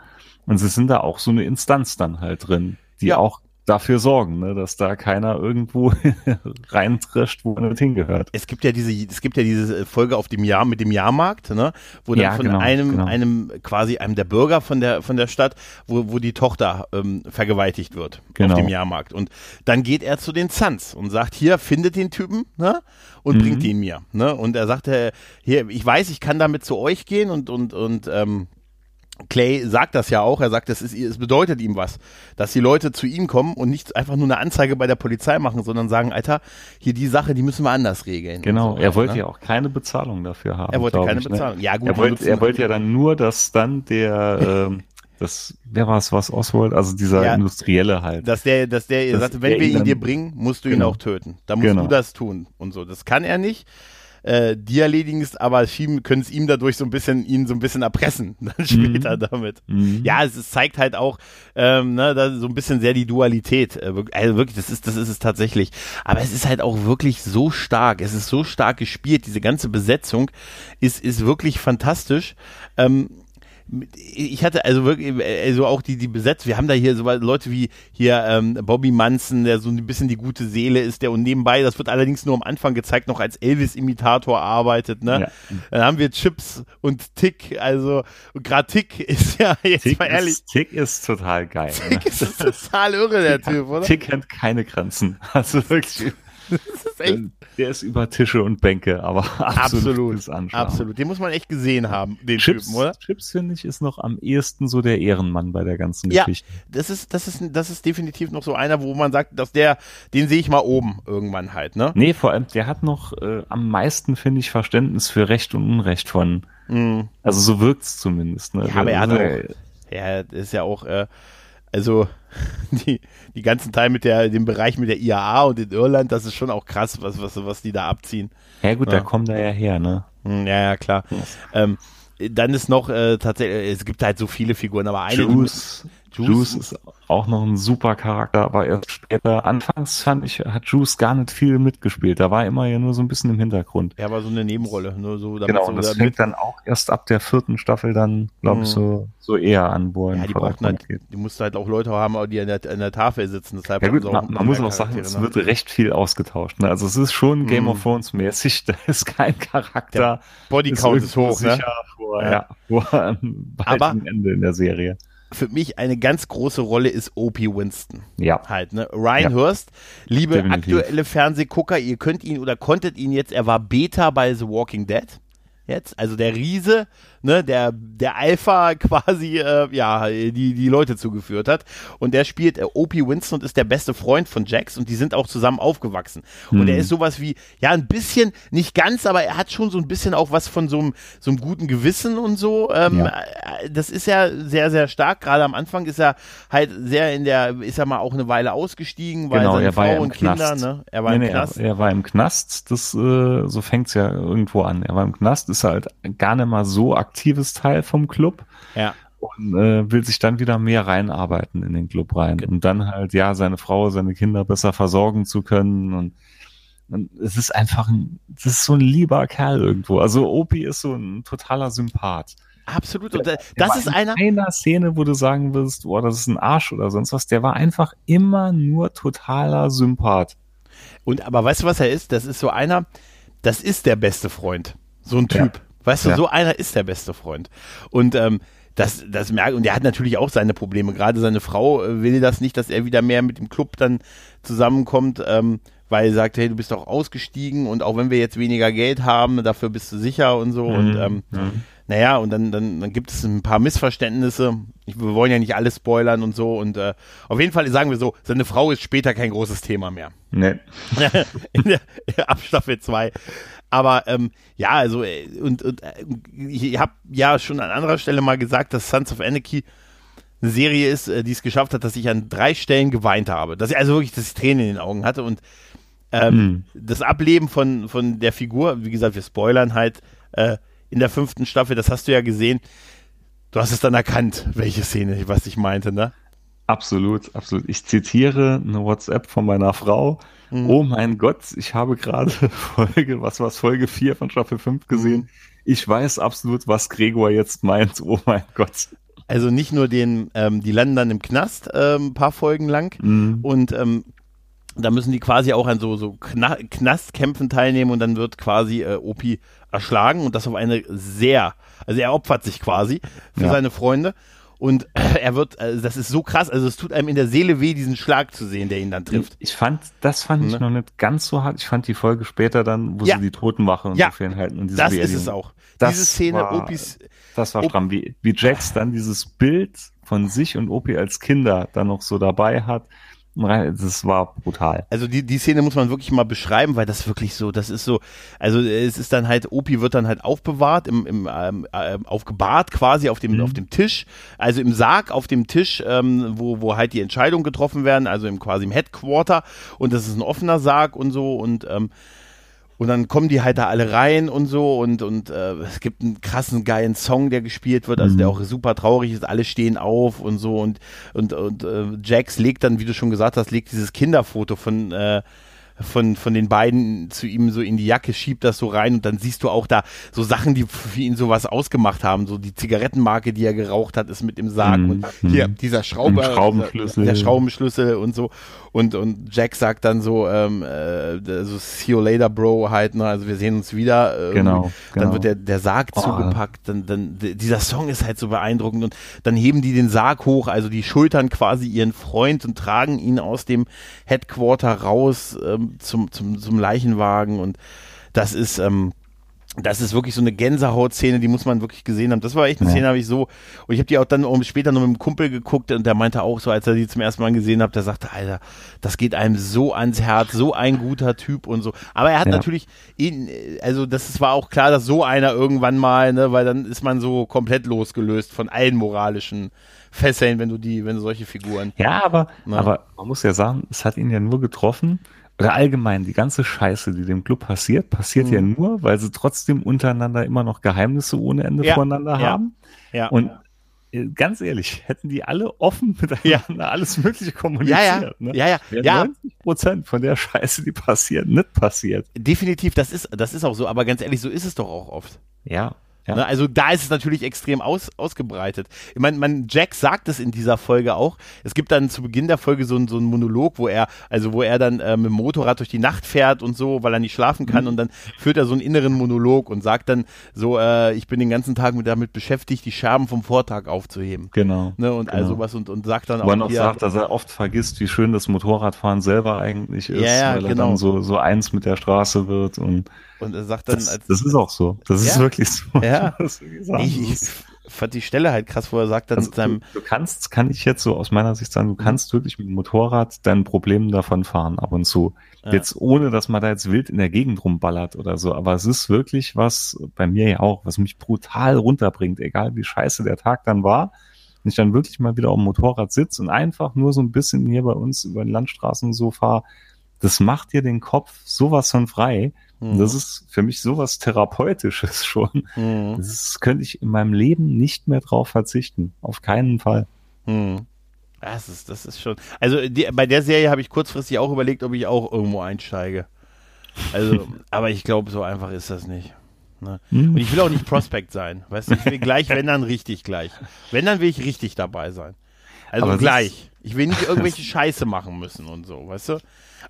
Und sie sind da auch so eine Instanz dann halt drin, die ja. auch dafür sorgen, ne, dass da keiner irgendwo reintrischt, wo er nicht hingehört. Es gibt ja diese, es gibt ja diese Folge auf dem Jahr mit dem Jahrmarkt, ne, wo dann ja, von genau, einem, genau. einem quasi einem der Bürger von der von der Stadt, wo, wo die Tochter ähm, vergewaltigt wird genau. auf dem Jahrmarkt und dann geht er zu den Suns und sagt hier findet den Typen, ne, und mhm. bringt ihn mir, ne, und er sagt äh, hier ich weiß ich kann damit zu euch gehen und und und ähm, Clay sagt das ja auch, er sagt, es, ist, es bedeutet ihm was, dass die Leute zu ihm kommen und nicht einfach nur eine Anzeige bei der Polizei machen, sondern sagen, Alter, hier die Sache, die müssen wir anders regeln. Genau, so, er wollte ne? ja auch keine Bezahlung dafür haben. Er wollte keine ich, ne? Bezahlung. Ne? Ja, gut. Er wollte, er wollte ja dann nur, dass dann der, ähm, das, wer war es, was Oswald, also dieser ja, Industrielle halt. Dass der, dass der, dass sagte, wenn wir ihn dir bringen, musst du genau. ihn auch töten. Da musst genau. du das tun und so. Das kann er nicht äh, die erledigen es, aber können es ihm dadurch so ein bisschen, ihn so ein bisschen erpressen, dann später mhm. damit. Mhm. Ja, es, es, zeigt halt auch, ähm, ne, da so ein bisschen sehr die Dualität. Äh, also wirklich, das ist, das ist es tatsächlich. Aber es ist halt auch wirklich so stark. Es ist so stark gespielt. Diese ganze Besetzung ist, ist wirklich fantastisch. Ähm, ich hatte also wirklich, also auch die, die besetzt, wir haben da hier so Leute wie hier ähm, Bobby Manson, der so ein bisschen die gute Seele ist, der und nebenbei, das wird allerdings nur am Anfang gezeigt, noch als Elvis-Imitator arbeitet, ne? Ja. Dann haben wir Chips und Tick, also gerade Tick ist ja jetzt Tick mal ehrlich. Ist, Tick ist total geil. Tick ne? ist total irre, der Tick Typ, oder? Tick kennt keine Grenzen. Also wirklich. Ist echt der ist über Tische und Bänke, aber absolut, absolut, absolut. Den muss man echt gesehen haben, den Chips, Typen, oder? Chips finde ich ist noch am ehesten so der Ehrenmann bei der ganzen ja, Geschichte. Das ist, das ist, das ist definitiv noch so einer, wo man sagt, dass der, den sehe ich mal oben irgendwann halt, ne? Nee, vor allem, der hat noch äh, am meisten, finde ich, Verständnis für Recht und Unrecht von. Mhm. Also so wirkt's zumindest, ne? Ja, aber er hat auch, er ist ja auch, äh, also die, die ganzen Teil mit der, dem Bereich mit der IAA und in Irland, das ist schon auch krass, was, was, was die da abziehen. Ja gut, ja. da kommen da ja her, ne? Hm, ja, ja, klar. Ja. Ähm, dann ist noch äh, tatsächlich, es gibt halt so viele Figuren, aber eine. Juice, Juice, Juice ist auch noch ein super Charakter, aber erst später. Anfangs fand ich, hat Juice gar nicht viel mitgespielt. Da war immer ja nur so ein bisschen im Hintergrund. Er war so eine Nebenrolle, nur so. Genau, so und das fängt dann auch erst ab der vierten Staffel dann, glaube ich, mhm. so, so eher an, wo ja, die brauchten halt, die mussten halt auch Leute haben, die an der, an der Tafel sitzen. Deshalb ja gut, man, man muss auch sagen, es wird recht viel ausgetauscht. Ne? Also es ist schon Game mhm. of Thrones mäßig, da ist kein Charakter. Bodycount ist, ist hoch, ne? Vor, ja. ja, vor einem Aber, Ende in der Serie für mich eine ganz große Rolle ist Opie Winston. Ja. Halt, ne? Ryan ja. Hurst, liebe Definitiv. aktuelle Fernsehgucker, ihr könnt ihn oder konntet ihn jetzt, er war Beta bei The Walking Dead. Jetzt, also der Riese, ne, der, der Alpha quasi, äh, ja, die, die Leute zugeführt hat. Und der spielt äh, Opie Winston und ist der beste Freund von Jax und die sind auch zusammen aufgewachsen. Hm. Und er ist sowas wie, ja, ein bisschen, nicht ganz, aber er hat schon so ein bisschen auch was von so einem, so einem guten Gewissen und so. Ähm, ja. Äh, das ist ja sehr, sehr stark. Gerade am Anfang ist er halt sehr in der, ist er mal auch eine Weile ausgestiegen, weil genau, seine Frau ja und Kinder, ne, er war nee, im nee, Knast. Er, er, war im Knast, das, äh, so fängt's ja irgendwo an. Er war im Knast, ist halt gar nicht mal so aktiv aktives Teil vom Club. Ja. Und äh, will sich dann wieder mehr reinarbeiten in den Club rein. Okay. Und dann halt, ja, seine Frau, seine Kinder besser versorgen zu können. Und, und es ist einfach ein, das ist so ein lieber Kerl irgendwo. Also Opi ist so ein totaler Sympath. Absolut. Und äh, das ist einer. einer Szene, wo du sagen wirst, boah, das ist ein Arsch oder sonst was. Der war einfach immer nur totaler Sympath. Und aber weißt du, was er ist? Das ist so einer, das ist der beste Freund. So ein Typ. Ja. Weißt du, ja. so einer ist der beste Freund. Und ähm, das, das merkt, und er hat natürlich auch seine Probleme. Gerade seine Frau äh, will das nicht, dass er wieder mehr mit dem Club dann zusammenkommt, ähm, weil er sagt, hey, du bist doch ausgestiegen und auch wenn wir jetzt weniger Geld haben, dafür bist du sicher und so. Mhm. Und ähm, mhm. naja, und dann, dann, dann gibt es ein paar Missverständnisse. Ich, wir wollen ja nicht alles spoilern und so. Und äh, auf jeden Fall sagen wir so, seine Frau ist später kein großes Thema mehr. Nee. In der, ab Staffel 2. Aber ähm, ja, also äh, und, und äh, ich habe ja schon an anderer Stelle mal gesagt, dass Sons of Anarchy eine Serie ist, äh, die es geschafft hat, dass ich an drei Stellen geweint habe. Dass ich also wirklich, dass ich Tränen in den Augen hatte und ähm, mhm. das Ableben von, von der Figur, wie gesagt, wir spoilern halt, äh, in der fünften Staffel, das hast du ja gesehen. Du hast es dann erkannt, welche Szene, was ich meinte, ne? Absolut, absolut. Ich zitiere eine WhatsApp von meiner Frau. Mhm. Oh mein Gott, ich habe gerade Folge, was war es, Folge 4 von Staffel 5 gesehen. Mhm. Ich weiß absolut, was Gregor jetzt meint. Oh mein Gott. Also nicht nur den, ähm, die landen dann im Knast ähm, ein paar Folgen lang mhm. und ähm, da müssen die quasi auch an so, so Kna Knastkämpfen teilnehmen und dann wird quasi äh, Opi erschlagen und das auf eine sehr, also er opfert sich quasi für ja. seine Freunde und er wird, also das ist so krass, also es tut einem in der Seele weh, diesen Schlag zu sehen, der ihn dann trifft. Ich fand, das fand ich ne? noch nicht ganz so hart. Ich fand die Folge später dann, wo ja. sie die Totenwache und ja. so fernhalten. Und diese das ist es auch. Das diese Szene, war, Opis. Das war stramm, wie, wie Jax dann dieses Bild von sich und Opi als Kinder dann noch so dabei hat das war brutal. Also die, die Szene muss man wirklich mal beschreiben, weil das wirklich so, das ist so, also es ist dann halt, Opi wird dann halt aufbewahrt, im, im, ähm, äh, aufgebahrt quasi auf dem, mhm. auf dem Tisch, also im Sarg auf dem Tisch, ähm, wo, wo halt die Entscheidungen getroffen werden, also im quasi im Headquarter und das ist ein offener Sarg und so und ähm, und dann kommen die halt da alle rein und so und, und äh, es gibt einen krassen, geilen Song, der gespielt wird, also der mhm. auch super traurig ist, alle stehen auf und so und, und, und äh, Jax legt dann, wie du schon gesagt hast, legt dieses Kinderfoto von äh, von, von den beiden zu ihm so in die Jacke, schiebt das so rein und dann siehst du auch da so Sachen, die für ihn sowas ausgemacht haben. So die Zigarettenmarke, die er geraucht hat, ist mit im Sarg mm, und hier mm. dieser Schrauber, Schraubenschlüssel. Der, der Schraubenschlüssel und so. Und, und Jack sagt dann so, ähm, äh, so see you later, Bro, halt, ne? Also wir sehen uns wieder. Ähm, genau, genau. Dann wird der, der Sarg oh. zugepackt. Dann, dann, dieser Song ist halt so beeindruckend und dann heben die den Sarg hoch, also die schultern quasi ihren Freund und tragen ihn aus dem Headquarter raus ähm, zum, zum, zum Leichenwagen und das ist, ähm, das ist wirklich so eine Gänsehautszene, die muss man wirklich gesehen haben. Das war echt eine ja. Szene, habe ich so. Und ich habe die auch dann später noch mit einem Kumpel geguckt und der meinte auch so, als er die zum ersten Mal gesehen hat, der sagte, Alter, das geht einem so ans Herz, so ein guter Typ und so. Aber er hat ja. natürlich, ihn, also das war auch klar, dass so einer irgendwann mal, ne, weil dann ist man so komplett losgelöst von allen moralischen Fesseln, wenn du die, wenn du solche Figuren. Ja, aber, ne? aber man muss ja sagen, es hat ihn ja nur getroffen oder allgemein die ganze Scheiße, die dem Club passiert, passiert mhm. ja nur, weil sie trotzdem untereinander immer noch Geheimnisse ohne Ende ja. voneinander ja. haben. Ja. Und äh, ganz ehrlich, hätten die alle offen miteinander ja. alles Mögliche kommuniziert. Ja, ja. Ne? ja, ja. ja. 90 Prozent von der Scheiße, die passiert, nicht passiert. Definitiv, das ist, das ist auch so. Aber ganz ehrlich, so ist es doch auch oft. Ja. Ja. Ne, also da ist es natürlich extrem aus, ausgebreitet. Ich meine, man, Jack sagt es in dieser Folge auch. Es gibt dann zu Beginn der Folge so, so einen Monolog, wo er, also wo er dann äh, mit dem Motorrad durch die Nacht fährt und so, weil er nicht schlafen kann mhm. und dann führt er so einen inneren Monolog und sagt dann so, äh, ich bin den ganzen Tag mit, damit beschäftigt, die Scherben vom Vortag aufzuheben. Genau. Ne, und genau. also was und, und sagt dann auch. Wo er auch sagt, dass er oft vergisst, wie schön das Motorradfahren selber eigentlich ist, ja, ja, weil genau. er dann so, so eins mit der Straße wird und und er sagt dann, das, das ist auch so. Das ja, ist wirklich so. Ja. Ich, ich, fand die Stelle halt krass, wo er sagt dann also seinem. Du, du, kannst, kann ich jetzt so aus meiner Sicht sagen, du kannst wirklich mit dem Motorrad deinen Problemen davon fahren ab und zu. Ja. Jetzt ohne, dass man da jetzt wild in der Gegend rumballert oder so. Aber es ist wirklich was, bei mir ja auch, was mich brutal runterbringt, egal wie scheiße der Tag dann war. Wenn ich dann wirklich mal wieder auf dem Motorrad sitze und einfach nur so ein bisschen hier bei uns über den Landstraßen so fahre, das macht dir den Kopf sowas von frei. Mhm. Das ist für mich sowas Therapeutisches schon. Mhm. Das könnte ich in meinem Leben nicht mehr drauf verzichten. Auf keinen Fall. Mhm. Das ist, das ist schon. Also die, bei der Serie habe ich kurzfristig auch überlegt, ob ich auch irgendwo einsteige. Also, aber ich glaube, so einfach ist das nicht. Ne? Mhm. Und ich will auch nicht Prospect sein. Weißt du, ich will gleich, wenn dann richtig gleich. Wenn dann will ich richtig dabei sein. Also aber gleich. Ich will nicht irgendwelche Scheiße machen müssen und so, weißt du?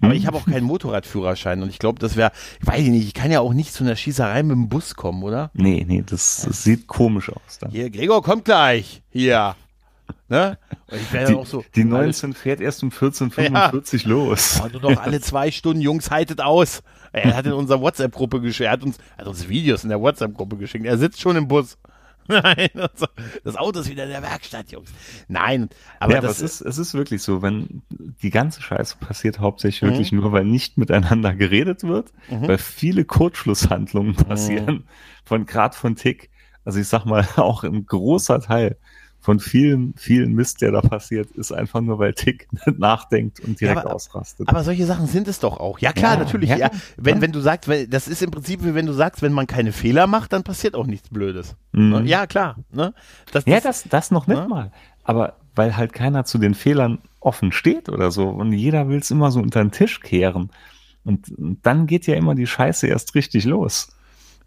Aber hm? ich habe auch keinen Motorradführerschein und ich glaube, das wäre, ich weiß nicht, ich kann ja auch nicht zu einer Schießerei mit dem Bus kommen, oder? Nee, nee, das, das sieht komisch aus dann. Hier, Gregor kommt gleich. Hier. Ne? Und ich die, auch so. Die 19 fährt erst um 14.45 ja. los. Und nur noch alle zwei Stunden, Jungs, haltet aus. Er hat in unserer WhatsApp-Gruppe geschickt, er hat uns, hat uns Videos in der WhatsApp-Gruppe geschickt. Er sitzt schon im Bus. Nein, das Auto ist wieder in der Werkstatt, Jungs. Nein, aber, ja, das aber es ist, es ist wirklich so, wenn die ganze Scheiße passiert hauptsächlich mhm. wirklich nur, weil nicht miteinander geredet wird, mhm. weil viele Kurzschlusshandlungen mhm. passieren, mhm. von Grad von Tick. Also ich sag mal, auch ein großer Teil von vielen, vielen Mist, der da passiert, ist einfach nur, weil Tick nachdenkt und direkt ja, aber, ausrastet. Aber solche Sachen sind es doch auch. Ja klar, ja, natürlich. Ja, wenn, wenn du sagst, das ist im Prinzip wie wenn du sagst, wenn man keine Fehler macht, dann passiert auch nichts Blödes. Mhm. Ja, klar. Ne? Das, ja, das, das noch nicht ne? mal. Aber weil halt keiner zu den Fehlern offen steht oder so und jeder will es immer so unter den Tisch kehren. Und, und dann geht ja immer die Scheiße erst richtig los.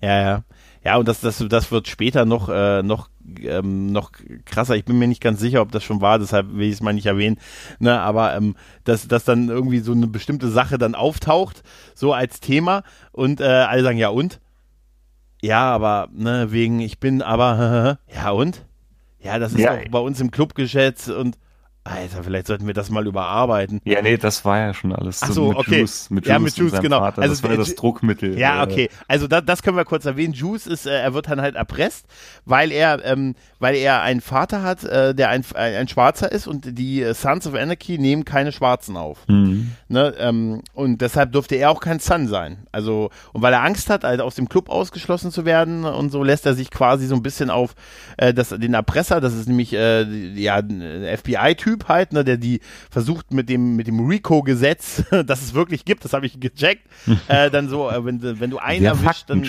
Ja, ja. Ja, und das, das, das wird später noch, äh, noch, ähm, noch krasser. Ich bin mir nicht ganz sicher, ob das schon war, deshalb will ich es mal nicht erwähnen. Ne, aber ähm, dass, dass dann irgendwie so eine bestimmte Sache dann auftaucht, so als Thema, und äh, alle sagen, ja und? Ja, aber, ne, wegen, ich bin aber, ja und? Ja, das ist ja. auch bei uns im Club geschätzt und Alter, vielleicht sollten wir das mal überarbeiten. Ja, nee, das war ja schon alles. Ach so, mit okay. Juice, mit Juice ja, mit Juice, genau. Vater. Also das war ja das Druckmittel. Ja, äh, okay. Also da, das können wir kurz erwähnen. Juice ist, äh, er wird dann halt erpresst, weil er, ähm, weil er einen Vater hat, äh, der ein, ein, ein Schwarzer ist und die äh, Sons of Anarchy nehmen keine Schwarzen auf. Mhm. Ne, ähm, und deshalb durfte er auch kein Son sein. Also, und weil er Angst hat, halt aus dem Club ausgeschlossen zu werden und so, lässt er sich quasi so ein bisschen auf äh, das, den Erpresser, das ist nämlich äh, ja, ein FBI-Typ halt, ne, der die versucht mit dem, mit dem RICO-Gesetz, das es wirklich gibt, das habe ich gecheckt, äh, dann so, äh, wenn, wenn du einen erwischt, dann.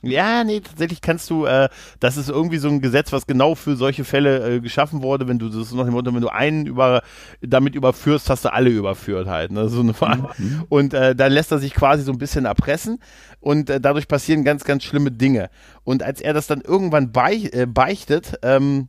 Ja, nee, tatsächlich kannst du, äh, das ist irgendwie so ein Gesetz, was genau für solche Fälle äh, geschaffen wurde, wenn du das noch dem Motto, wenn du einen über damit überführst, hast du alle überführt halt, ne? So eine mhm. Und äh, dann lässt er sich quasi so ein bisschen erpressen und äh, dadurch passieren ganz, ganz schlimme Dinge. Und als er das dann irgendwann beich, äh, beichtet, ähm,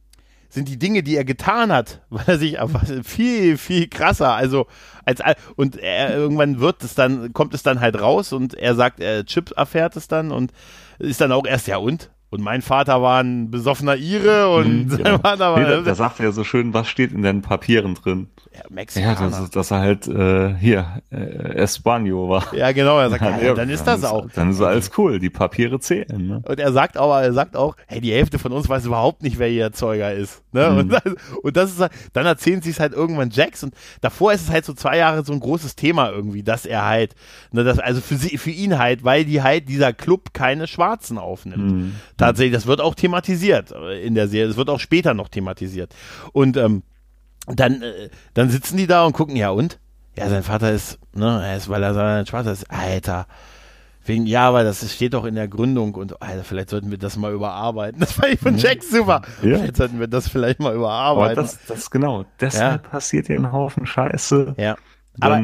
sind die Dinge, die er getan hat, weil er sich einfach viel, viel krasser, also als und er irgendwann wird es dann, kommt es dann halt raus und er sagt, er Chip erfährt es dann und ist dann auch erst, ja und? Und mein Vater war ein besoffener Ire und mhm, genau. war da, nee, da, da sagt er so schön, was steht in den Papieren drin. Ja, Mexikaner. Ja, dass, dass er halt äh, hier äh, Espanol war. Ja, genau. Er sagt, ja, ja, dann ist das auch. Dann ist alles cool. Die Papiere zählen. Ne? Und er sagt aber, er sagt auch, hey, die Hälfte von uns weiß überhaupt nicht, wer ihr Erzeuger ist. Ne? Mhm. Und, das, und das ist, dann erzählen sie es halt irgendwann Jax. Und davor ist es halt so zwei Jahre so ein großes Thema irgendwie, dass er halt, ne, das, also für sie, für ihn halt, weil die halt dieser Club keine Schwarzen aufnimmt. Mhm. Tatsächlich, das wird auch thematisiert in der Serie. Das wird auch später noch thematisiert. Und ähm, dann, äh, dann sitzen die da und gucken, ja und? Ja, sein Vater ist, ne, er ist, weil er sein Vater ist, Alter. Wegen, ja, weil das steht doch in der Gründung und Alter, vielleicht sollten wir das mal überarbeiten. Das fand ich von Jack super. Ja. Vielleicht sollten wir das vielleicht mal überarbeiten. Aber das, das genau. Deshalb ja. passiert hier ein Haufen Scheiße. Ja. Aber,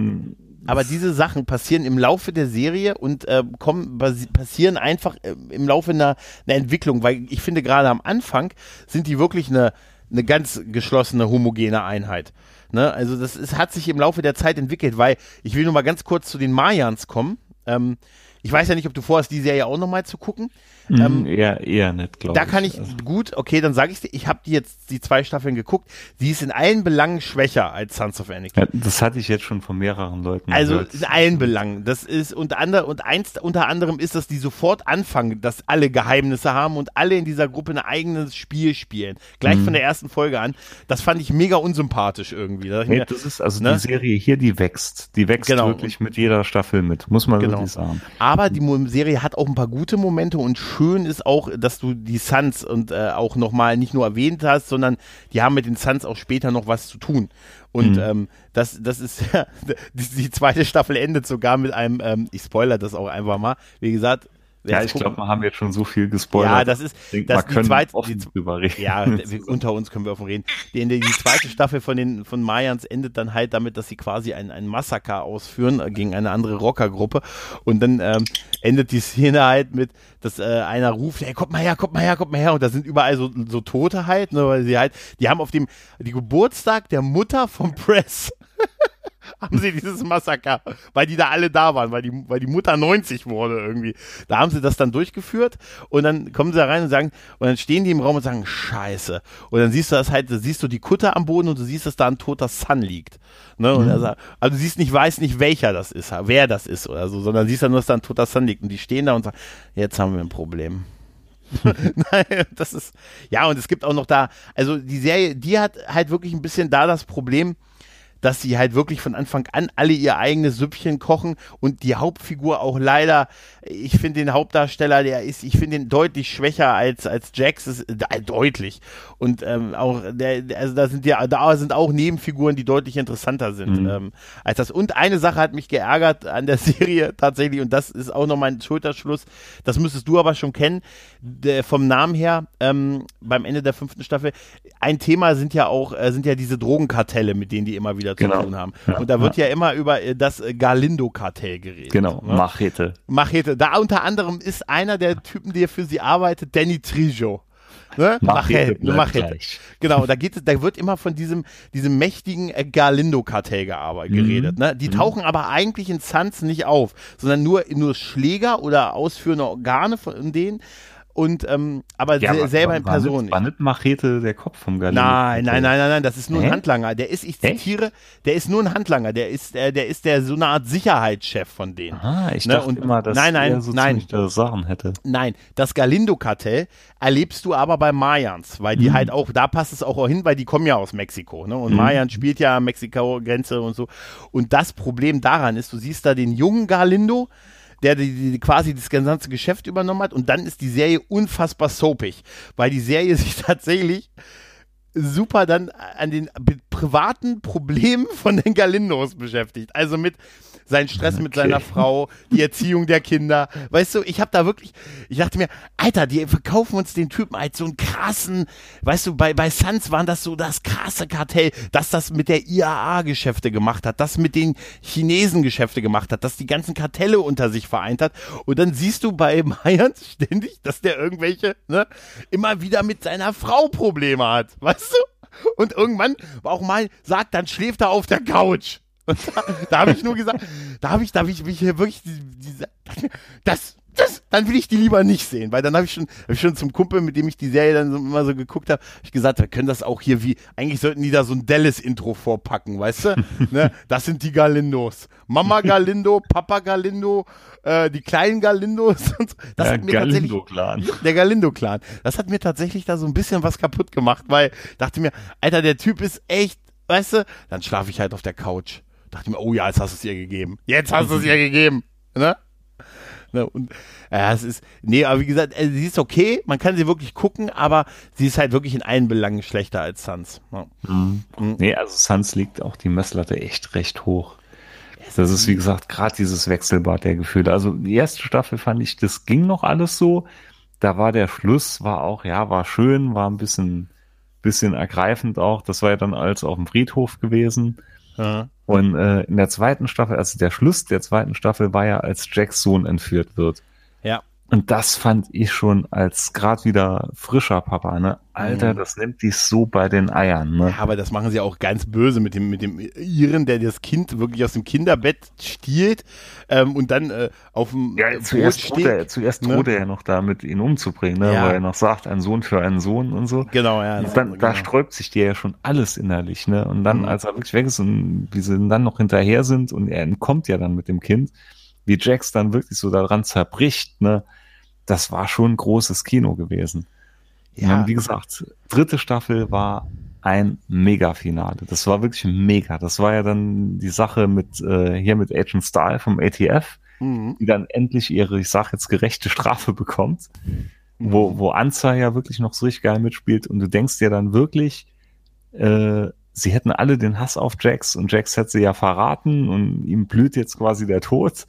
aber diese Sachen passieren im Laufe der Serie und äh, kommen, passieren einfach äh, im Laufe einer, einer Entwicklung, weil ich finde gerade am Anfang sind die wirklich eine, eine ganz geschlossene, homogene Einheit. Ne? Also das ist, hat sich im Laufe der Zeit entwickelt, weil ich will nur mal ganz kurz zu den Mayans kommen. Ähm, ich weiß ja nicht, ob du vorhast, die Serie auch nochmal zu gucken. Mhm, ähm, eher, eher nicht, glaube ich. Da kann ich, also. gut, okay, dann sage ich dir, ich habe die jetzt die zwei Staffeln geguckt. Die ist in allen Belangen schwächer als Sons of Anarchy. Ja, das hatte ich jetzt schon von mehreren Leuten Also gehört. in allen Belangen. Das ist unter anderem, und eins unter anderem ist, dass die sofort anfangen, dass alle Geheimnisse haben und alle in dieser Gruppe ein eigenes Spiel spielen. Gleich mhm. von der ersten Folge an. Das fand ich mega unsympathisch irgendwie. Da nee, das ist also ne? die Serie hier, die wächst. Die wächst genau. wirklich mit jeder Staffel mit, muss man genau. wirklich sagen. Aber die Serie hat auch ein paar gute Momente und schön ist auch, dass du die Suns und äh, auch nochmal nicht nur erwähnt hast, sondern die haben mit den Suns auch später noch was zu tun. Und mhm. ähm, das, das ist ja, die, die, zweite Staffel endet sogar mit einem, ähm, ich spoiler das auch einfach mal, wie gesagt, ja, ich glaube, wir haben jetzt schon so viel gespoilert. Ja, das ist denke, das die zweite die, drüber reden. Ja, unter uns können wir offen reden. Die, die, zweite Staffel von den von Mayans endet dann halt damit, dass sie quasi ein, ein Massaker ausführen gegen eine andere Rockergruppe und dann ähm, endet die Szene halt mit, dass äh, einer ruft, hey, kommt mal her, kommt mal her, kommt mal her und da sind überall so, so Tote halt, ne, weil sie halt, die haben auf dem die Geburtstag der Mutter vom Press haben sie dieses Massaker, weil die da alle da waren, weil die, weil die Mutter 90 wurde irgendwie. Da haben sie das dann durchgeführt und dann kommen sie da rein und sagen, und dann stehen die im Raum und sagen, scheiße. Und dann siehst du das halt, siehst du die Kutte am Boden und du siehst, dass da ein toter Sun liegt. Ne? Mhm. sagt, also du siehst nicht, weißt nicht, welcher das ist, wer das ist oder so, sondern siehst dann nur, dass da ein toter Sun liegt. Und die stehen da und sagen, jetzt haben wir ein Problem. Nein, das ist, ja, und es gibt auch noch da, also die Serie, die hat halt wirklich ein bisschen da das Problem, dass sie halt wirklich von Anfang an alle ihr eigenes Süppchen kochen und die Hauptfigur auch leider, ich finde den Hauptdarsteller, der ist, ich finde den deutlich schwächer als, als Jax, ist, äh, deutlich. Und ähm, auch, der, also da sind ja, da sind auch Nebenfiguren, die deutlich interessanter sind mhm. ähm, als das. Und eine Sache hat mich geärgert an der Serie tatsächlich, und das ist auch noch mein Schulterschluss, das müsstest du aber schon kennen, der, vom Namen her, ähm, beim Ende der fünften Staffel, ein Thema sind ja auch, äh, sind ja diese Drogenkartelle, mit denen die immer wieder zu genau. tun haben. Ja, und da wird ja, ja immer über äh, das äh, Galindo-Kartell geredet. Genau, ne? Machete. Machete. Da unter anderem ist einer der Typen, der für sie arbeitet, Danny Trijo. Ne? Machete, Machete. Genau, da geht da wird immer von diesem, diesem mächtigen äh, Galindo-Kartell mhm. geredet. Ne? Die mhm. tauchen aber eigentlich in Suns nicht auf, sondern nur, nur Schläger oder ausführende Organe von denen und ähm, aber ja, se selber in Person nicht. War nicht Machete der Kopf vom Galileo? Nein, nein, nein, nein, nein, das ist nur Hä? ein Handlanger. Der ist, ich zitiere, Hä? der ist nur ein Handlanger. Der ist, der, der ist der so eine Art Sicherheitschef von denen. Ah, ich ne? dachte und, immer, dass nein, nein, er so nein, Sachen hätte. Nein, das Galindo-Kartell erlebst du aber bei Mayans, weil die hm. halt auch, da passt es auch hin, weil die kommen ja aus Mexiko, ne? Und hm. Mayans spielt ja Mexiko-Grenze und so. Und das Problem daran ist, du siehst da den jungen Galindo, der die, die, quasi das ganze Geschäft übernommen hat. Und dann ist die Serie unfassbar soapig, weil die Serie sich tatsächlich super dann an den privaten Problemen von den Galindos beschäftigt. Also mit seinen Stress okay. mit seiner Frau, die Erziehung der Kinder. Weißt du, ich habe da wirklich, ich dachte mir, Alter, die verkaufen uns den Typen als so einen krassen, weißt du, bei, bei Suns waren das so das krasse Kartell, dass das mit der IAA Geschäfte gemacht hat, das mit den Chinesen Geschäfte gemacht hat, dass die ganzen Kartelle unter sich vereint hat. Und dann siehst du bei Mayans ständig, dass der irgendwelche, ne, immer wieder mit seiner Frau Probleme hat. Weißt du? Und irgendwann auch mal sagt, dann schläft er auf der Couch. Und da, da habe ich nur gesagt, da habe ich, da habe ich mich hier wirklich, diese, das, das, dann will ich die lieber nicht sehen, weil dann habe ich schon, hab ich schon zum Kumpel, mit dem ich die Serie dann so, immer so geguckt habe, hab ich gesagt, wir können das auch hier wie, eigentlich sollten die da so ein Dallas-Intro vorpacken, weißt du? ne? Das sind die Galindos. Mama Galindo, Papa Galindo, äh, die kleinen Galindos. Und das der Galindo-Clan. Der Galindo-Clan. Das hat mir tatsächlich da so ein bisschen was kaputt gemacht, weil dachte mir, Alter, der Typ ist echt, weißt du, dann schlafe ich halt auf der Couch dachte mir, oh ja, jetzt hast du es ihr gegeben. Jetzt hast du es ihr gegeben. Ne? Ne? Und ja, es ist, nee, aber wie gesagt, äh, sie ist okay, man kann sie wirklich gucken, aber sie ist halt wirklich in allen Belangen schlechter als Suns. Ja. Mhm. Mhm. Nee, also Suns liegt auch die Messlatte echt recht hoch. Das ist, wie gesagt, gerade dieses Wechselbad der Gefühle. Also die erste Staffel fand ich, das ging noch alles so. Da war der Schluss, war auch, ja, war schön, war ein bisschen, bisschen ergreifend auch. Das war ja dann alles auf dem Friedhof gewesen. Ja. Und äh, in der zweiten Staffel, also der Schluss der zweiten Staffel war ja, als Jacks Sohn entführt wird. Ja. Und das fand ich schon als gerade wieder frischer Papa, ne? Alter, mhm. das nimmt die so bei den Eiern, ne? Ja, aber das machen sie auch ganz böse mit dem, mit dem Iren, der das Kind wirklich aus dem Kinderbett stiehlt ähm, und dann äh, auf dem ja, zuerst Boot steht. Er, zuerst ne? droht er ja noch damit, ihn umzubringen, ne? Ja. Weil er noch sagt, ein Sohn für einen Sohn und so. Genau, ja. Und dann, genau. Da sträubt sich dir ja schon alles innerlich, ne? Und dann, mhm. als er wirklich weg ist und wie sie dann noch hinterher sind und er entkommt ja dann mit dem Kind, wie Jax dann wirklich so daran zerbricht, ne? Das war schon ein großes Kino gewesen. Ja. Und wie gesagt, dritte Staffel war ein Mega-Finale. Das war wirklich mega. Das war ja dann die Sache mit äh, hier mit Agent Stahl vom ATF, mhm. die dann endlich ihre, ich sag jetzt, gerechte Strafe bekommt, mhm. wo, wo Anza ja wirklich noch so richtig geil mitspielt und du denkst dir dann wirklich, äh, sie hätten alle den Hass auf Jax und Jax hätte sie ja verraten und ihm blüht jetzt quasi der Tod.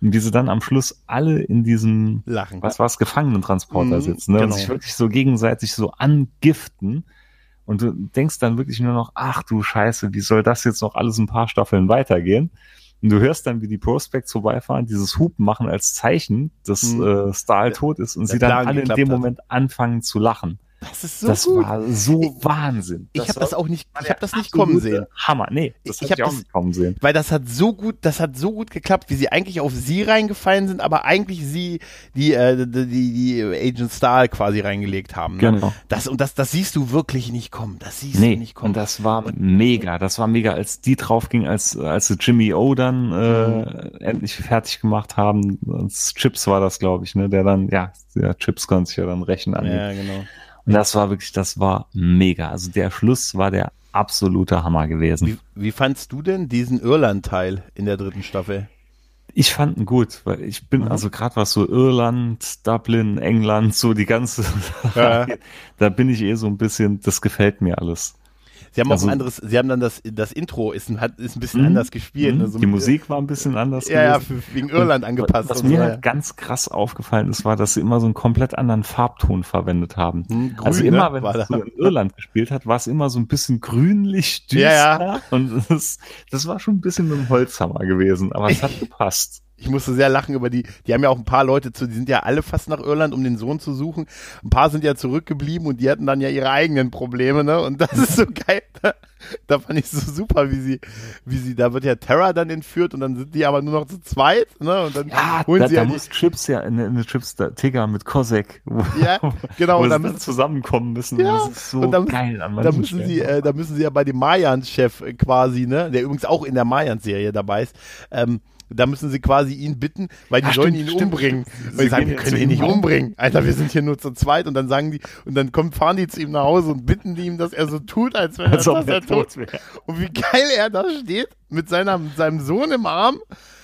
Und wie sie dann am Schluss alle in diesem, Lachen. was war es, Gefangenentransporter mhm, sitzen ne? genau. und sich wirklich so gegenseitig so angiften. Und du denkst dann wirklich nur noch, ach du Scheiße, wie soll das jetzt noch alles ein paar Staffeln weitergehen? Und du hörst dann, wie die Prospects vorbeifahren, dieses Hupen machen als Zeichen, dass mhm. äh, Stahl tot ist und sie dann alle in dem Moment anfangen zu lachen. Das ist so Das gut. war so ich, Wahnsinn. Ich habe das auch nicht, ich habe das nicht kommen sehen. Hammer, nee, das ich habe auch nicht kommen sehen. Weil das hat so gut, das hat so gut geklappt, wie sie eigentlich auf sie reingefallen sind, aber eigentlich sie die äh, die, die Agent Stahl quasi reingelegt haben. Ne? Genau. Das und das das siehst du wirklich nicht kommen. Das siehst nee, du nicht kommen. Und das war mega. Das war mega, als die drauf ging, als als sie Jimmy O dann äh, mhm. endlich fertig gemacht haben. Als Chips war das, glaube ich, ne, der dann ja, der Chips konnte sich ja dann rächen an. Ja, genau. Und das war wirklich, das war mega. Also der Schluss war der absoluter Hammer gewesen. Wie, wie fandst du denn diesen Irland-Teil in der dritten Staffel? Ich fand ihn gut, weil ich bin mhm. also gerade was so Irland, Dublin, England, so die ganze, ja. da bin ich eh so ein bisschen, das gefällt mir alles. Sie haben also, auch ein anderes, sie haben dann das, das Intro ist ein, hat, ist ein bisschen mh, anders gespielt. Mh, also die Musik war ein bisschen anders. Ja, ja, wegen Irland und angepasst. Was mir so, halt ja. ganz krass aufgefallen ist, war, dass sie immer so einen komplett anderen Farbton verwendet haben. Hm, grün, also immer, ne? wenn es so in Irland gespielt hat, war es immer so ein bisschen grünlich düster. Ja, ja. Und das, das war schon ein bisschen mit dem Holzhammer gewesen, aber es hat gepasst ich musste sehr lachen über die, die haben ja auch ein paar Leute zu, die sind ja alle fast nach Irland, um den Sohn zu suchen. Ein paar sind ja zurückgeblieben und die hatten dann ja ihre eigenen Probleme, ne? Und das ist so geil. Da, da fand ich so super, wie sie, wie sie, da wird ja Terra dann entführt und dann sind die aber nur noch zu zweit, ne? Und dann ja, holen da, sie ja da muss Chips ja in, in Chips da, Tigger mit Kosek. Ja, genau. und dann müssen zusammenkommen müssen. Ja, das ist so und dann, geil an da müssen sie, äh, da müssen sie ja bei dem Mayans-Chef quasi, ne? Der übrigens auch in der Mayans-Serie dabei ist, ähm, da müssen sie quasi ihn bitten, weil die Ach, sollen stimmt, ihn stimmt, umbringen. Stimmt. Weil sie sagen, wir können ihn nicht umbringen. Alter, wir sind hier nur zu zweit. Und dann sagen die, und dann kommen, fahren die zu ihm nach Hause und bitten die ihm, dass er so tut, als wenn als er, er tot wäre. Und wie geil er da steht, mit, seiner, mit seinem Sohn im Arm.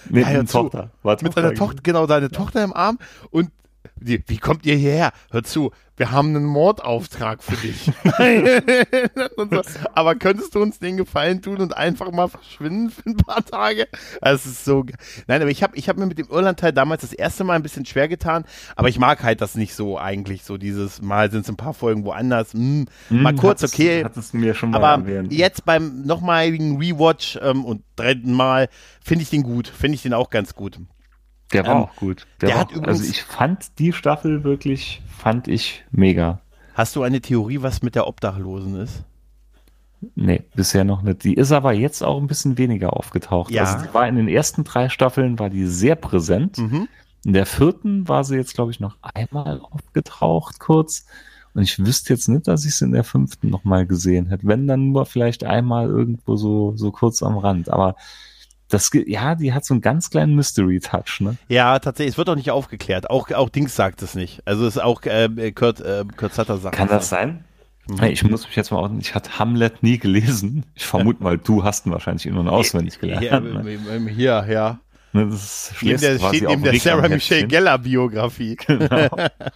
Mit seiner Tochter. War mit seiner Tochter, genau, seine Tochter im Arm. Und wie, wie kommt ihr hierher? Hör zu, wir haben einen Mordauftrag für dich. aber könntest du uns den Gefallen tun und einfach mal verschwinden für ein paar Tage? Das ist so. Nein, aber ich habe ich hab mir mit dem Irland-Teil damals das erste Mal ein bisschen schwer getan, aber ich mag halt das nicht so eigentlich, so dieses Mal sind es ein paar Folgen woanders. Hm, hm, mal kurz, hattest, okay. Hattest du mir schon mal aber erwähnt. jetzt beim nochmaligen Rewatch ähm, und dritten Mal finde ich den gut, finde ich den auch ganz gut. Der war ähm, auch gut. Der, der hat auch, also ich fand die Staffel wirklich, fand ich mega. Hast du eine Theorie, was mit der Obdachlosen ist? Nee, bisher noch nicht. Die ist aber jetzt auch ein bisschen weniger aufgetaucht. Ja. Also die war in den ersten drei Staffeln war die sehr präsent. Mhm. In der vierten war sie jetzt, glaube ich, noch einmal aufgetaucht kurz. Und ich wüsste jetzt nicht, dass ich sie in der fünften nochmal gesehen hätte. Wenn dann nur vielleicht einmal irgendwo so, so kurz am Rand. Aber das, ja, die hat so einen ganz kleinen Mystery-Touch, ne? Ja, tatsächlich. Es wird auch nicht aufgeklärt. Auch, auch Dings sagt es nicht. Also es ist auch äh, Kurt, äh, Kurt Sutter sagt Kann das sein? Mhm. Ich muss mich jetzt mal ordnen, ich hatte Hamlet nie gelesen. Ich vermute mal, du hast ihn wahrscheinlich in- und auswendig gelernt. Hier, ne? hier ja. Ne, das ist neben der, steht neben der Sarah Michelle Geller Biografie. Genau.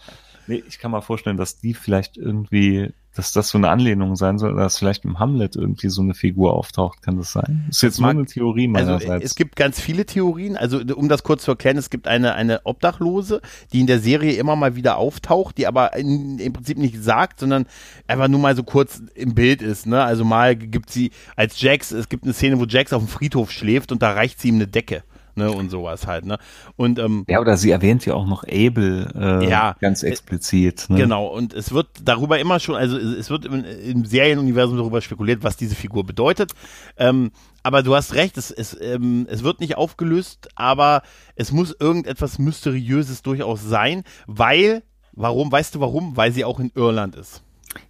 nee, ich kann mal vorstellen, dass die vielleicht irgendwie dass das so eine Anlehnung sein soll, dass vielleicht im Hamlet irgendwie so eine Figur auftaucht, kann das sein? Das ist jetzt nur eine Theorie meinerseits. Also es gibt ganz viele Theorien, also um das kurz zu erklären, es gibt eine, eine Obdachlose, die in der Serie immer mal wieder auftaucht, die aber in, im Prinzip nicht sagt, sondern einfach nur mal so kurz im Bild ist, ne? Also mal gibt sie als Jax, es gibt eine Szene, wo Jax auf dem Friedhof schläft und da reicht sie ihm eine Decke ne, und sowas halt, ne. Und, ähm, ja, oder sie erwähnt ja auch noch Abel äh, ja, ganz explizit. Ne? Genau, und es wird darüber immer schon, also es wird im, im Serienuniversum darüber spekuliert, was diese Figur bedeutet. Ähm, aber du hast recht, es, es, ähm, es wird nicht aufgelöst, aber es muss irgendetwas Mysteriöses durchaus sein, weil, warum, weißt du warum? Weil sie auch in Irland ist.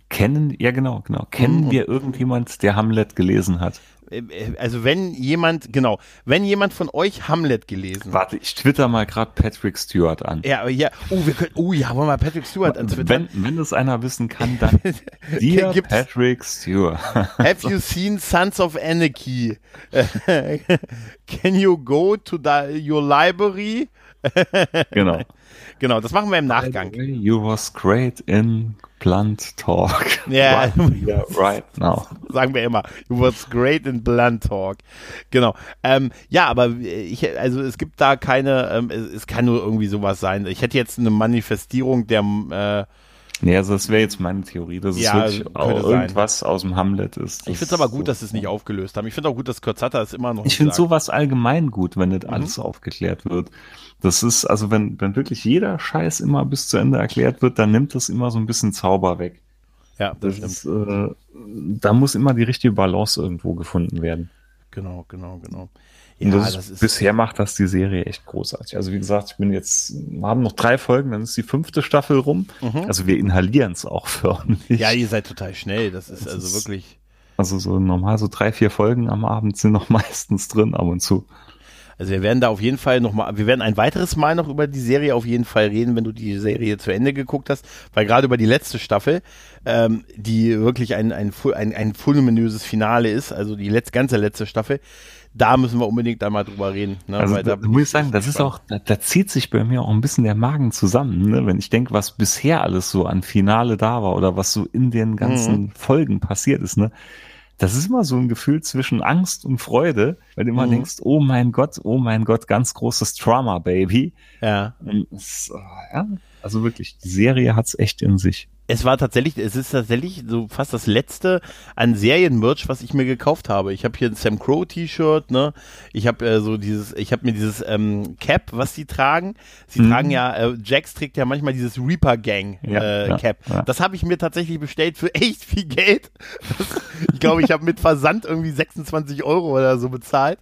Kennen, ja genau, genau. Kennen mhm. wir irgendjemand, der Hamlet gelesen hat? Äh, also wenn jemand, genau, wenn jemand von euch Hamlet gelesen Warte, ich twitter mal gerade Patrick Stewart an. Ja, ja, oh, wir können, oh ja, wollen wir mal Patrick Stewart an Twitter. Wenn, wenn das einer wissen kann, dann dir Patrick Stewart. Have you seen Sons of Anarchy? Can you go to the, your library? genau. Genau, das machen wir im Nachgang. You was great in blunt talk. Ja, yeah. right now. Sagen wir immer. You was great in blunt talk. Genau. Ähm, ja, aber ich, also es gibt da keine, ähm, es, es, kann nur irgendwie sowas sein. Ich hätte jetzt eine Manifestierung der, äh, Nee, also das wäre jetzt meine Theorie, dass ja, es wirklich auch irgendwas aus dem Hamlet ist. Ich finde es aber gut, so dass sie es nicht aufgelöst haben. Ich finde auch gut, dass Kurzatta es immer noch Ich finde sowas allgemein gut, wenn nicht mhm. alles aufgeklärt wird. Das ist, also wenn, wenn wirklich jeder Scheiß immer bis zu Ende erklärt wird, dann nimmt das immer so ein bisschen Zauber weg. Ja, das, das ist, äh, da muss immer die richtige Balance irgendwo gefunden werden. Genau, genau, genau. Ja, das das ist, bisher macht das die Serie echt großartig. Also wie gesagt, ich bin jetzt, wir haben noch drei Folgen, dann ist die fünfte Staffel rum. Mhm. Also wir inhalieren es auch förmlich. Ja, ihr seid total schnell. Das ist das also ist, wirklich. Also so normal so drei, vier Folgen am Abend sind noch meistens drin ab und zu. Also wir werden da auf jeden Fall noch mal, wir werden ein weiteres Mal noch über die Serie auf jeden Fall reden, wenn du die Serie zu Ende geguckt hast, weil gerade über die letzte Staffel, ähm, die wirklich ein, ein, ein, ein fulminöses Finale ist, also die letzte, ganze letzte Staffel, da müssen wir unbedingt einmal drüber reden. Ne? Also da, da muss ich sagen, das ist auch, da, da, zieht sich bei mir auch ein bisschen der Magen zusammen, ne? wenn ich denke, was bisher alles so an Finale da war oder was so in den ganzen mhm. Folgen passiert ist. Ne? Das ist immer so ein Gefühl zwischen Angst und Freude, weil du immer mhm. denkst, oh mein Gott, oh mein Gott, ganz großes Trauma, Baby. Ja. Es, ja also wirklich, die Serie hat's echt in sich es war tatsächlich, es ist tatsächlich so fast das letzte an Serienmerch, was ich mir gekauft habe. Ich habe hier ein Sam Crow T-Shirt, ne? Ich habe äh, so dieses, ich habe mir dieses ähm, Cap, was sie tragen. Sie mhm. tragen ja, äh, Jax trägt ja manchmal dieses Reaper Gang ja, äh, ja, Cap. Ja. Das habe ich mir tatsächlich bestellt für echt viel Geld. Das, ich glaube, ich habe mit Versand irgendwie 26 Euro oder so bezahlt.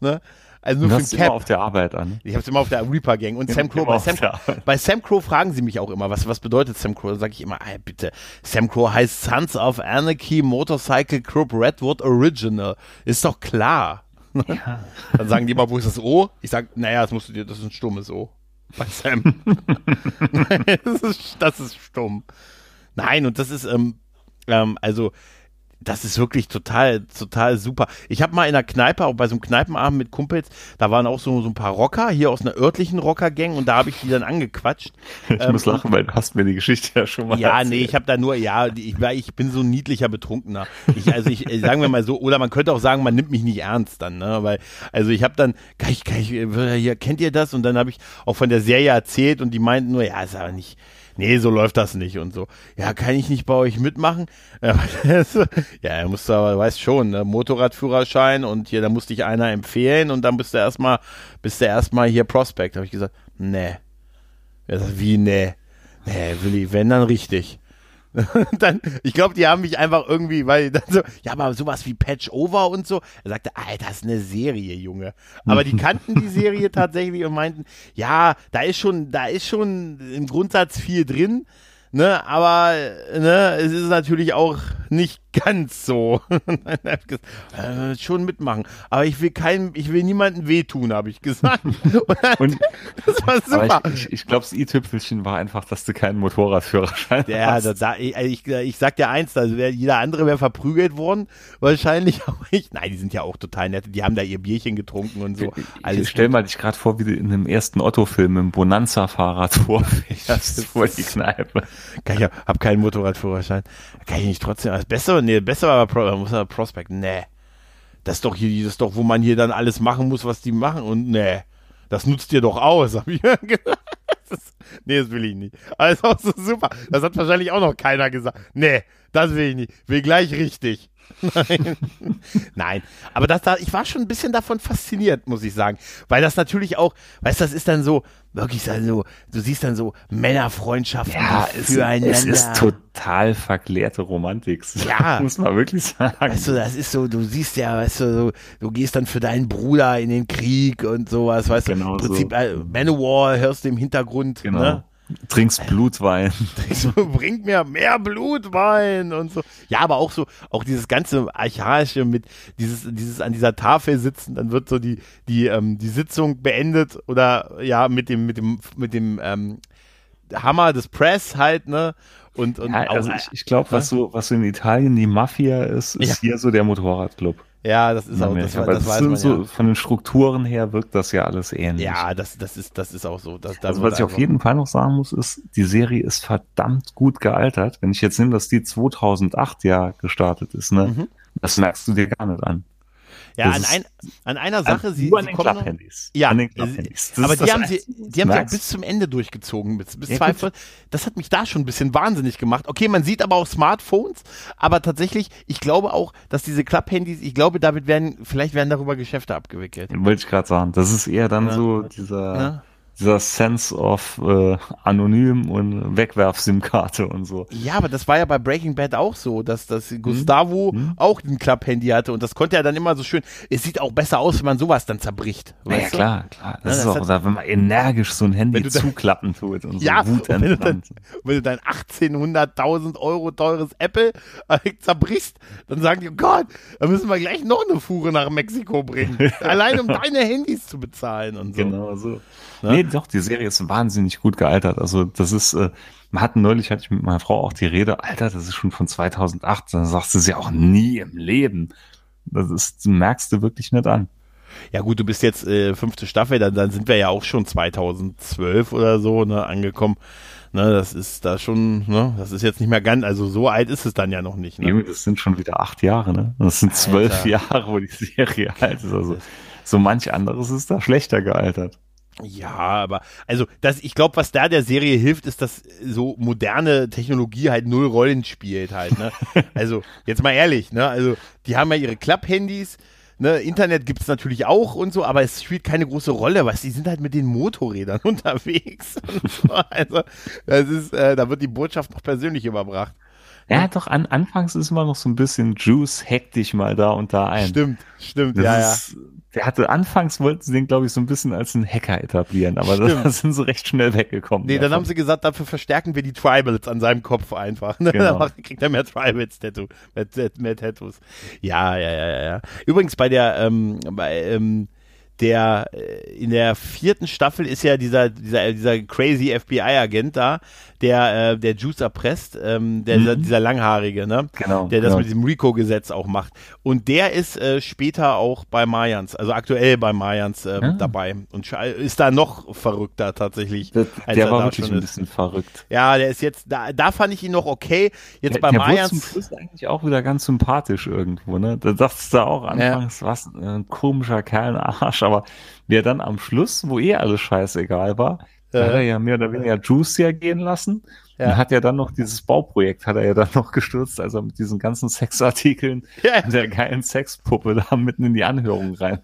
Ne? Also nur du für Cap. immer auf der Arbeit an. Ich habe es immer auf der Reaper Gang. Und Sam Crow, bei Sam, bei Sam Crow fragen sie mich auch immer, was, was bedeutet Sam Crow? Dann sage ich immer, ey, bitte, Sam Crow heißt Sons of Anarchy Motorcycle Group Redwood Original. Ist doch klar. Ja. Dann sagen die immer, wo ist das O? Ich sag, naja, das musst du dir, das ist ein stummes O. Bei Sam. das, ist, das ist stumm. Nein, und das ist, ähm, ähm, also, das ist wirklich total, total super. Ich habe mal in einer Kneipe, auch bei so einem Kneipenabend mit Kumpels, da waren auch so, so ein paar Rocker, hier aus einer örtlichen Rocker-Gang und da habe ich die dann angequatscht. Ich ähm, muss lachen, weil du hast mir die Geschichte ja schon mal Ja, erzählt. nee, ich habe da nur, ja, ich, ich bin so ein niedlicher Betrunkener. Ich, also ich, sagen wir mal so, oder man könnte auch sagen, man nimmt mich nicht ernst dann, ne, weil, also ich habe dann, kann ich, kann ich, hier, kennt ihr das? Und dann habe ich auch von der Serie erzählt und die meinten nur, ja, ist aber nicht, nee, so läuft das nicht und so. Ja, kann ich nicht bei euch mitmachen? ja, er musste aber, weißt schon, ne, Motorradführerschein und hier, da musste ich einer empfehlen und dann bist du erstmal, bist du erstmal hier Prospect. Habe ich gesagt, nee. Wie, nee. Nee, Willi, wenn dann richtig. dann, ich glaube, die haben mich einfach irgendwie, weil dann so, ja, aber sowas wie Patch Over und so. Er sagte, Alter, das ist eine Serie, Junge. Aber die kannten die Serie tatsächlich und meinten, ja, da ist schon, da ist schon im Grundsatz viel drin. Ne, aber ne, es ist natürlich auch nicht ganz so. äh, schon mitmachen. Aber ich will keinen, ich will niemanden wehtun, habe ich gesagt. Und, das war super. ich, ich, ich glaube, das i-Tüpfelchen war einfach, dass du keinen Motorradführerschein ja, hast. Ja, da, ich, ich, ich sag dir eins, also wär, jeder andere wäre verprügelt worden. Wahrscheinlich auch ich. Nein, die sind ja auch total nett. Die haben da ihr Bierchen getrunken und so. Alles ich stell mal dich gerade vor, wie du in dem ersten Otto-Film im Bonanza-Fahrrad vorfährst vor die Kneipe. Ich hab keinen Motorradführerschein. Kann ich nicht trotzdem als besser nee, besser war Pro, muss er Prospect. Nee. Das ist doch hier, das ist doch, wo man hier dann alles machen muss, was die machen. Und nee, das nutzt dir doch aus, hab ich gesagt. Das, nee, das will ich nicht. Aber das ist auch so super. Das hat wahrscheinlich auch noch keiner gesagt. Nee, das will ich nicht. Will gleich richtig. Nein. Nein. Aber das da, ich war schon ein bisschen davon fasziniert, muss ich sagen. Weil das natürlich auch, weißt du, das ist dann so, wirklich so, du siehst dann so Männerfreundschaften ja, füreinander. Es ist total verklärte Romantik. Ja. muss man wirklich sagen. Weißt du, das ist so, du siehst ja, weißt du, so, du gehst dann für deinen Bruder in den Krieg und sowas, weißt genau du, im Prinzip, so. äh, Manowar hörst du im Hintergrund, genau. ne? Trinkst Blutwein. Bringt mir mehr Blutwein und so. Ja, aber auch so, auch dieses ganze Archaische mit dieses, dieses an dieser Tafel sitzen, dann wird so die, die, ähm, die Sitzung beendet oder ja, mit dem, mit dem, mit dem, ähm, Hammer des Press halt, ne? Und, und ja, also ich, ich glaube, was so, was so in Italien die Mafia ist, ist ja. hier so der Motorradclub. Ja, das ist auch, das, das, das weiß man, so, ja. Von den Strukturen her wirkt das ja alles ähnlich. Ja, das, das ist, das ist auch so. Das, also was ich auf jeden Fall noch sagen muss, ist, die Serie ist verdammt gut gealtert. Wenn ich jetzt nehme, dass die 2008 ja gestartet ist, ne? Mhm. Das merkst du dir gar nicht an. Ja, an, ein, an einer Sache, sie, nur an sie den Club-Handys. Ja, an den Club-Handys. aber die haben sie, die haben sie auch bis zum Ende durchgezogen. Bis, bis ja, zwei, das hat mich da schon ein bisschen wahnsinnig gemacht. Okay, man sieht aber auch Smartphones, aber tatsächlich, ich glaube auch, dass diese Club-Handys, ich glaube, damit werden, vielleicht werden darüber Geschäfte abgewickelt. Wollte ich gerade sagen. Das ist eher dann ja. so dieser, ja dieser Sense of äh, anonym und Wegwerf-SIM-Karte und so. Ja, aber das war ja bei Breaking Bad auch so, dass, dass Gustavo Hm. auch ein Club-Handy hatte und das konnte er dann immer so schön. Es sieht auch besser aus, wenn man sowas dann zerbricht. Ja, ja weißt du? klar, klar. Das Ja, ist das auch, hat- wenn man energisch so ein Handy Wenn du da- zuklappen tut und so Ja, Wut und wenn du dann, wenn du dein 1800.000 Euro teures Apple äh, zerbrichst, dann sagen die, oh Gott, da müssen wir gleich noch eine Fuhre nach Mexiko bringen. Allein um deine Handys zu bezahlen und so. Genau so. Ne? Nee, doch, die Serie ist wahnsinnig gut gealtert. Also das ist, äh, wir hatten neulich, hatte ich mit meiner Frau auch die Rede, Alter, das ist schon von 2008. Dann sagst du sie auch nie im Leben. Das ist, merkst du wirklich nicht an. Ja gut, du bist jetzt äh, fünfte Staffel, dann, dann sind wir ja auch schon 2012 oder so ne, angekommen. Ne, das ist da schon, ne, das ist jetzt nicht mehr ganz, also so alt ist es dann ja noch nicht. Ne? Das sind schon wieder acht Jahre, ne? Das sind zwölf Alter. Jahre, wo die Serie alt ist. Also so manch anderes ist da schlechter gealtert. Ja, aber also das, ich glaube, was da der Serie hilft, ist, dass so moderne Technologie halt null Rollen spielt halt. Ne? also jetzt mal ehrlich, ne? Also die haben ja ihre Klapp-Handys. Ne, Internet gibt's natürlich auch und so, aber es spielt keine große Rolle, was die sind halt mit den Motorrädern unterwegs. So. Also das ist, äh, da wird die Botschaft noch persönlich überbracht. Ja, doch, an, anfangs ist immer noch so ein bisschen Juice, hack dich mal da und da ein. Stimmt, stimmt, Das ja, ja. ist, Der hatte, anfangs wollten sie den, glaube ich, so ein bisschen als einen Hacker etablieren, aber Stimmt. da sind sie recht schnell weggekommen. Nee, dann davon. haben sie gesagt, dafür verstärken wir die Tribals an seinem Kopf einfach. Ne? Genau. Dann kriegt er mehr Tribals-Tattoo, mehr, mehr Tattoos. Ja, ja, ja, ja, ja. Übrigens bei der, ähm, bei, ähm, der, äh, in der vierten Staffel ist ja dieser, dieser, dieser crazy FBI-Agent da, der, äh, der Juice erpresst, ähm, der, dieser, dieser Langhaarige, ne? Genau, Der das genau. mit diesem RICO-Gesetz auch macht. Und der ist äh, später auch bei Mayans, also aktuell bei Mayans äh, Ah. dabei und ist da noch verrückter tatsächlich. Der, als der er war da wirklich schon ein ist. bisschen verrückt. Ja, der ist jetzt, da, da fand ich ihn noch okay. Jetzt Der, bei der wurde zum Mayans. Schluss eigentlich auch wieder ganz sympathisch irgendwo, ne? Da dachtest du auch anfangs, was, ein komischer Kerl, ein Arsch, aber der dann am Schluss, wo eh alles scheißegal war, da Ja. hat er ja mehr oder weniger Juice ja gehen lassen. Ja. Und hat ja dann noch dieses Bauprojekt, hat er ja dann noch gestürzt, also mit diesen ganzen Sexartikeln Ja. und der geilen Sexpuppe da mitten in die Anhörung rein.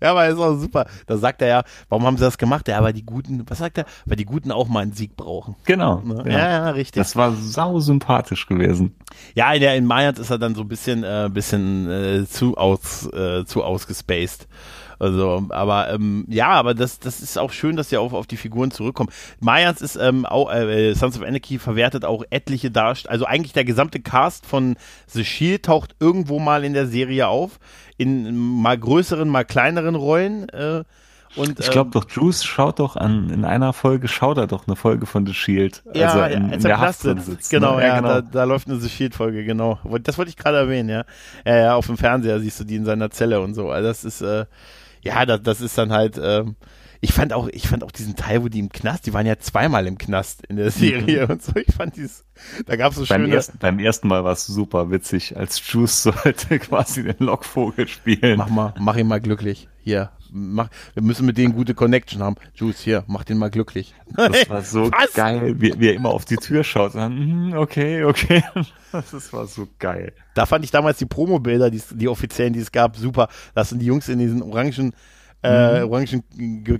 Ja, aber ist auch super. Da sagt er ja, warum haben sie das gemacht? Ja, weil die Guten, was sagt er? Weil die Guten auch mal einen Sieg brauchen. Genau. Ne? ja. Ja, ja, richtig. Das war sau sympathisch gewesen. Ja, in der in Mayans ist er dann so ein bisschen, äh, bisschen äh, zu aus, äh, zu ausgespaced. Also, aber ähm, ja, aber das, das ist auch schön, dass sie auf, auf die Figuren zurückkommen. Mayans ist ähm, auch, äh, Sons of Anarchy verwertet auch etliche Darsteller, also eigentlich der gesamte Cast von The Shield taucht irgendwo mal in der Serie auf, in mal größeren, mal kleineren Rollen. Äh, und, Ich glaube ähm, doch, Juice schaut doch an, in einer Folge schaut er doch eine Folge von The Shield. Ja, also in, als in er der Haft sitzt. sitzt. Genau, ne? ja, Da, da läuft eine The Shield-Folge, genau. Das wollte ich gerade erwähnen, ja. ja. Ja, auf dem Fernseher siehst du die in seiner Zelle und so. Also das ist, äh, ja, das, das ist dann halt, ähm, ich fand auch, ich fand auch diesen Teil, wo die im Knast, die waren ja zweimal im Knast in der Serie und so. Ich fand dieses, da gab es so beim, schöne. ersten, beim ersten Mal war es super witzig, als Juice sollte quasi den Lockvogel spielen. Mach mal, mach ihn mal glücklich. Hier, mach, wir müssen mit denen gute Connection haben. Juice, hier, mach den mal glücklich. Das war so Was? geil, wie, wie er immer auf die Tür schaut und dann, mhm, okay, okay. Das war so geil. Da fand ich damals die Promo-Bilder, die, die offiziellen, die es gab, super. Das sind die Jungs in diesen orangen, äh, orangen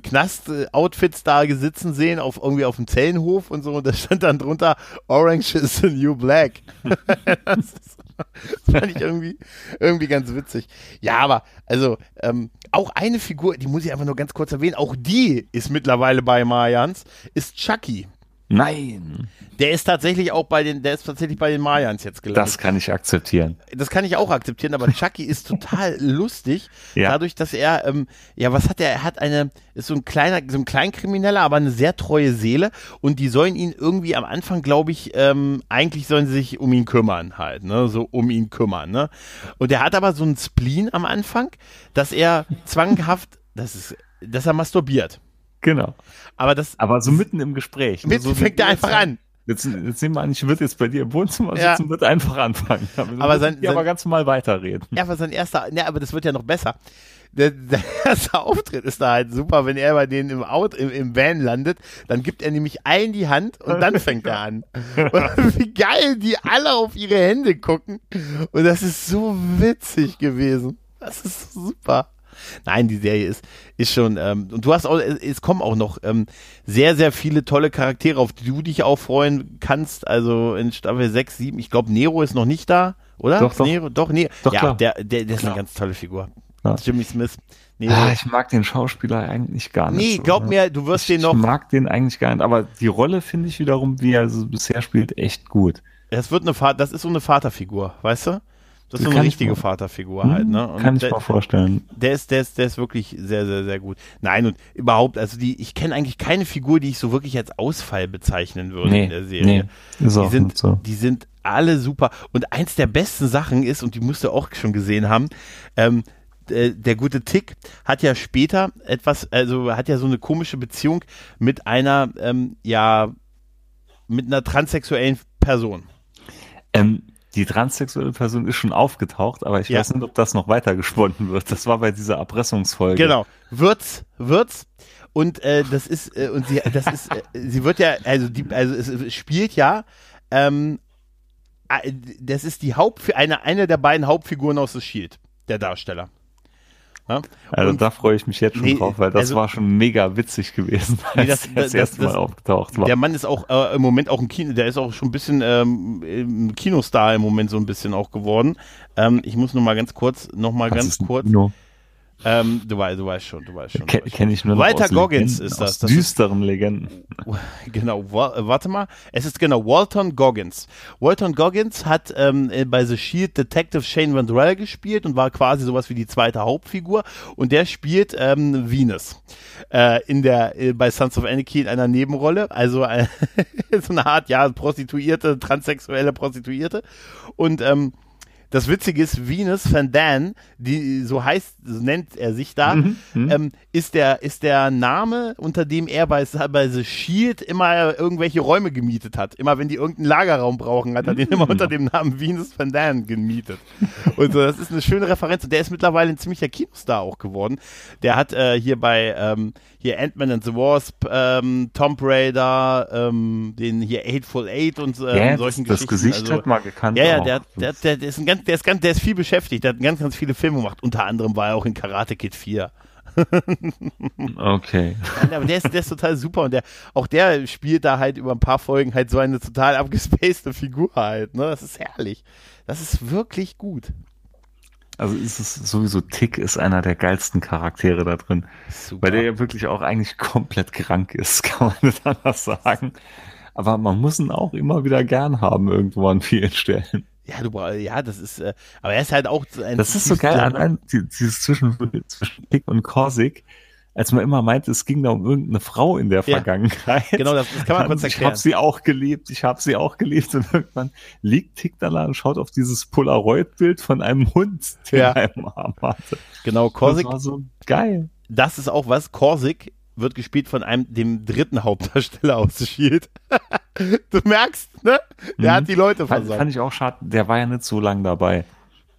Knast-Outfits da sitzen sehen, auf irgendwie auf dem Zellenhof und so. Und da stand dann drunter, Orange is the new black. das, ist, das fand ich irgendwie, irgendwie ganz witzig. Ja, aber, also, ähm, auch eine Figur, die muss ich einfach nur ganz kurz erwähnen, auch die ist mittlerweile bei Mayans, ist Chucky. Nein, Der ist tatsächlich auch bei den, der ist tatsächlich bei den Mayans jetzt gelandet das kann ich akzeptieren. das kann ich auch akzeptieren, aber Chucky ist total lustig, Ja. dadurch, dass er, ähm, ja, was hat er? Er hat eine, ist so ein kleiner, so ein Kleinkrimineller, aber eine sehr treue Seele und die sollen ihn irgendwie am Anfang, glaube ich, ähm, eigentlich sollen sie sich um ihn kümmern halt, ne, so um ihn kümmern, ne. Und er hat aber so einen Spleen am Anfang, dass er zwanghaft, das ist, dass er masturbiert. Genau. Aber das Aber so mitten im Gespräch. ne? mit, so fängt er einfach an. Jetzt, jetzt nehmen wir an, ich würde jetzt bei dir im Wohnzimmer Ja. sitzen, wird einfach anfangen. Aber, Aber sein- sein, aber ganz normal weiterreden. Ja, aber sein erster, ja, aber das wird ja noch besser. Der, der erste Auftritt ist da halt super, wenn er bei denen im Auto, im, im Van landet, dann gibt er nämlich allen die Hand und dann fängt er an. Und wie geil die alle auf ihre Hände gucken. Und das ist so witzig gewesen. Das ist super. Nein, die Serie ist, ist schon, ähm, und du hast auch, es kommen auch noch ähm, sehr, sehr viele tolle Charaktere, auf die du dich auch freuen kannst. Also in Staffel 6, 7, ich glaube, Nero ist noch nicht da, oder? Doch, doch. Nero, doch, Nero. Doch, ja, klar. der, der, der ist Klar. eine ganz tolle Figur. Ja. Jimmy Smith. Nero. Ah, ich mag den Schauspieler eigentlich gar nicht. nee, glaub ne? mir, du wirst ich, den noch, Ich mag den eigentlich gar nicht, aber die Rolle finde ich wiederum, wie er so bisher spielt, echt gut. das wird eine Vater, das ist so eine Vaterfigur, weißt du? Das ist so eine ich richtige mir- Vaterfigur Hm, halt, ne? Und Kann ich der, mir vorstellen. der ist, der ist, der ist wirklich sehr, sehr, sehr gut. Nein, und überhaupt, also die, ich kenne eigentlich keine Figur, die ich so wirklich als Ausfall bezeichnen würde in der Serie. nee, ist Die auch sind, nicht so. die sind alle super. Und eins der besten Sachen ist, und die musst du auch schon gesehen haben, ähm, der, der gute Tick hat ja später etwas, also hat ja so eine komische Beziehung mit einer, ähm, ja, mit einer transsexuellen Person. Ähm, die transsexuelle Person ist schon aufgetaucht, aber ich Ja. weiß nicht, ob das noch weiter gesponnen wird. Das war bei dieser Erpressungsfolge. Genau. Wird's, wird's. Und äh, das ist, äh, und sie, das ist, äh, sie wird ja, also die, also es, spielt ja, ähm, äh, das ist die Haupt, eine, eine der beiden Hauptfiguren aus The Shield, der Darsteller. Ja? Also Und da freue ich mich jetzt schon Nee, drauf, weil das also- war schon mega witzig gewesen, als Nee, das- das- das, erste das- Mal aufgetaucht war. der Mann ist auch äh, im Moment auch ein Kino, der ist auch schon ein bisschen ähm, im Kinostar im Moment so ein bisschen auch geworden. Ähm, ich muss nur mal ganz kurz, noch mal Was ganz kurz, Kino? Ähm, du weißt, du weißt schon, du weißt schon. du Ke weißt schon. Kenne ich nur noch Walter aus Goggins Legenden, ist das. Aus Das ist- düsteren Legenden. Genau, wa warte mal. Es ist genau Walton Goggins. Walton Goggins hat ähm, äh, bei The Shield Detective Shane Vandrell gespielt und war quasi sowas wie die zweite Hauptfigur. Und der spielt ähm, Venus äh, in der äh, bei Sons of Anarchy in einer Nebenrolle. Also äh, so eine Art ja Prostituierte, transsexuelle Prostituierte. Und ähm, das Witzige ist, Venus Van Dan, die so heißt, so nennt er sich da, Mhm, mhm. ähm, ist der ist der Name, unter dem er bei, bei The Shield immer irgendwelche Räume gemietet hat. Immer wenn die irgendeinen Lagerraum brauchen, hat er den immer unter dem Namen Venus Van Dan gemietet. Und so, das ist eine schöne Referenz. Und der ist mittlerweile ein ziemlicher Kinostar auch geworden. Der hat äh, hier bei ähm, hier Ant-Man and the Wasp, ähm, Tomb Raider, ähm, den hier Eightful Eight und ähm, Ja, solchen das, Geschichten. das Gesicht also, hat mal gekannt. ja, ja, der, der, der, der, ist ein ganz, der, ist ganz, der ist viel beschäftigt. Der hat ganz, ganz viele Filme gemacht. Unter anderem war er auch in Karate Kid 4. Okay. Ja, aber der ist, der ist total super und der, auch der spielt da halt über ein paar Folgen halt so eine total abgespacede Figur halt. Ne? Das ist herrlich. Das ist wirklich gut. Also ist es sowieso Tick ist einer der geilsten Charaktere da drin. Super. Weil der ja wirklich auch eigentlich komplett krank ist, kann man nicht anders sagen. Aber man muss ihn auch immer wieder gern haben, irgendwo an vielen Stellen. ja, du brauchst, ja, das ist, äh, aber er ist halt auch ein. Das ist so geil, allein die- dieses Zwischen, zwischen Tick und Korsik, als man immer meinte, es ging da um irgendeine Frau in der Ja. Vergangenheit. Genau, das, das kann man kurz ich erklären. habe sie auch geliebt, ich habe sie auch geliebt und irgendwann liegt da und schaut auf dieses Polaroid-Bild von einem Hund, den Ja. im Arm hatte. Genau, Das Korsik, war so geil. das ist auch was. Korsik wird gespielt von einem, dem dritten Hauptdarsteller aus The Shield. du merkst, ne? Der Mhm. hat die Leute Fand, versorgt. fand ich auch schade, der war ja nicht so lang dabei.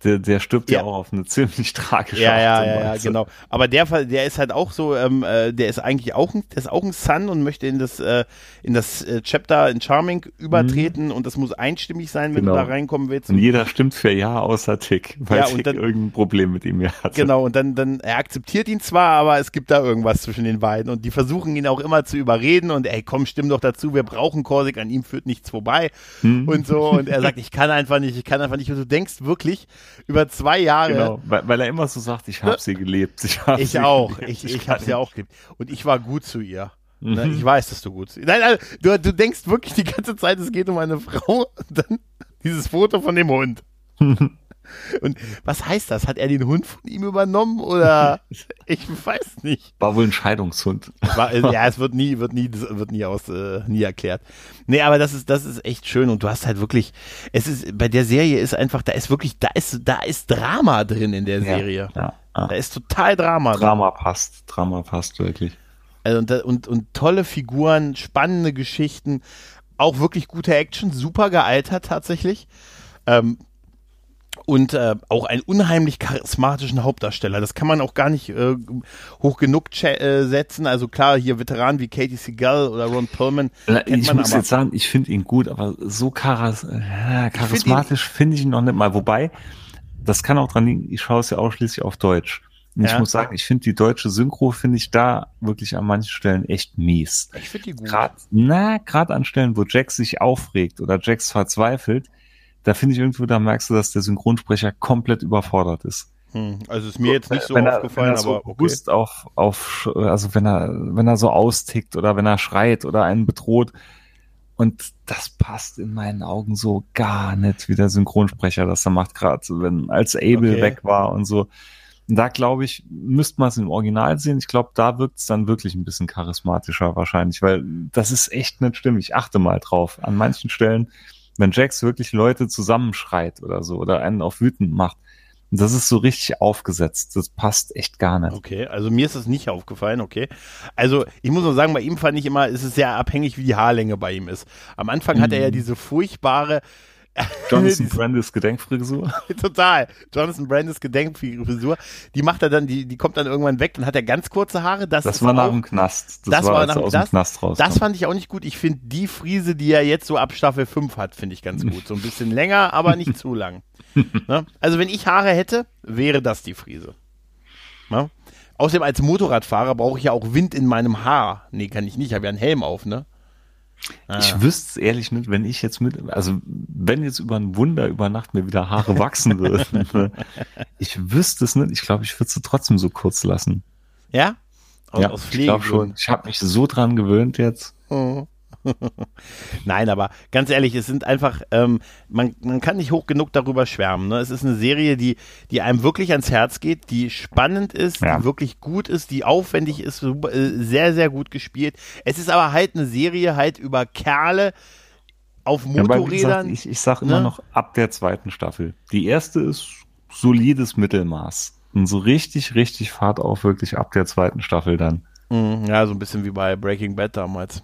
Der, der stirbt ja. Ja. auch auf eine ziemlich tragische Ja, ja, Art und ja, ja, Weise. genau. Aber der, Fall- der ist halt auch so, ähm, äh, der ist eigentlich auch ein, der ist auch ein Son und möchte in das, äh, in das äh, Chapter in Charming übertreten und das muss einstimmig sein, wenn Genau. du da reinkommen willst. Und jeder stimmt für Ja außer Tick, weil Ja, Tick dann- irgendein Problem mit ihm hat. Genau, und dann, dann, er akzeptiert ihn zwar, aber es gibt da irgendwas zwischen den beiden und die versuchen ihn auch immer zu überreden und ey, komm, stimm doch dazu, wir brauchen Korsik, an ihm führt nichts vorbei Hm. und so und er sagt, ich kann einfach nicht, ich kann einfach nicht und du denkst wirklich über zwei Jahre, Genau, weil, weil er immer so sagt, ich habe sie gelebt. Ich, hab Ich sie auch. gelebt, Ich, ich kann habe sie auch geliebt. Und ich war gut zu ihr. Ne? Mhm. Ich weiß, dass du gut zu ihr. Nein, nein, du, du denkst wirklich die ganze Zeit, es geht um eine Frau. Und dann dieses Foto von dem Hund. Und was heißt das? Hat er den Hund von ihm übernommen oder ich weiß nicht. War wohl ein Scheidungshund. War, äh, ja, es wird nie, wird nie, wird nie aus, äh, nie erklärt. Nee, aber das ist, das ist echt schön und du hast halt wirklich, es ist, bei der Serie ist einfach, da ist wirklich, da ist, da ist Drama drin in der Serie. Ja, ja. Da ist total Drama drin. Drama passt. Drama passt wirklich. Also und, und, und tolle Figuren, spannende Geschichten, auch wirklich gute Action, super gealtert tatsächlich. Ähm, und äh, auch einen unheimlich charismatischen Hauptdarsteller. Das kann man auch gar nicht äh, hoch genug äh, setzen. Also klar, hier Veteranen wie Katie Seagal oder Ron Perlman. kennt Ich muss aber. jetzt sagen, ich finde ihn gut, aber so charis äh, charismatisch finde ich ihn noch nicht mal. Wobei, das kann auch dran liegen, ich schaue es ja ausschließlich auf Deutsch. Und ja. ich muss sagen, ich finde die deutsche Synchro finde ich da wirklich an manchen Stellen echt mies. Ich finde die gut. Grad, na, gerade an Stellen, wo Jax sich aufregt oder Jax verzweifelt, da finde ich irgendwo, da merkst du, dass der Synchronsprecher komplett überfordert ist. Hm, also ist mir jetzt nicht so wenn aufgefallen, er, wenn er aber so okay. auf, auf, also wenn er, wenn er so austickt oder wenn er schreit oder einen bedroht. Und das passt in meinen Augen so gar nicht, wie der Synchronsprecher das da macht, gerade wenn als Abel okay. weg war und so. Da glaube ich, müsste man es im Original sehen. Ich glaube, da wirkt es dann wirklich ein bisschen charismatischer wahrscheinlich, weil das ist echt nicht stimmig. Ich achte mal drauf. An manchen Stellen, wenn Jax wirklich Leute zusammenschreit oder so oder einen auf wütend macht, das ist so richtig aufgesetzt. Das passt echt gar nicht. Okay, also mir ist das nicht aufgefallen, okay. Also ich muss nur sagen, bei ihm fand ich immer, ist es sehr abhängig, wie die Haarlänge bei ihm ist. Am Anfang mhm. hat er ja mhm. diese furchtbare, Jonathan Brandis Gedenkfrisur. Total. Jonathan Brandis Gedenkfrisur. Die macht er dann, die, die kommt dann irgendwann weg. Dann hat er ganz kurze Haare. Das, das war nach dem Knast. Das, das war, war nach dem Knast. Knast raus. Das fand ich auch nicht gut. Ich finde die Frise, die er jetzt so ab Staffel 5 hat, finde ich ganz gut. So ein bisschen länger, aber nicht zu lang. Ne? Also wenn ich Haare hätte, wäre das die Frise. Ne? Außerdem als Motorradfahrer brauche ich ja auch Wind in meinem Haar. Nee, kann ich nicht. Ich habe ja einen Helm auf, ne? Ah. Ich wüsste es ehrlich nicht, wenn ich jetzt mit, also wenn jetzt über ein Wunder über Nacht mir wieder Haare wachsen würden, ne? ich wüsste es nicht. Ich glaube, ich würde sie trotzdem so kurz lassen. Ja? Aus, ja, aus. Ich glaube schon. Ich habe mich so dran gewöhnt jetzt. Oh. Nein, aber ganz ehrlich, es sind einfach, ähm, man, man kann nicht hoch genug darüber schwärmen. Ne? Es ist eine Serie, die, die einem wirklich ans Herz geht, die spannend ist, ja. die wirklich gut ist, die aufwendig ist, äh, sehr, sehr gut gespielt. Es ist aber halt eine Serie halt über Kerle auf Motorrädern. Ja, ich, ich sag ne? immer noch ab der zweiten Staffel. Die erste ist solides Mittelmaß. Und so richtig, richtig Fahrt auf wirklich ab der zweiten Staffel dann. Mhm, ja, so ein bisschen wie bei Breaking Bad damals.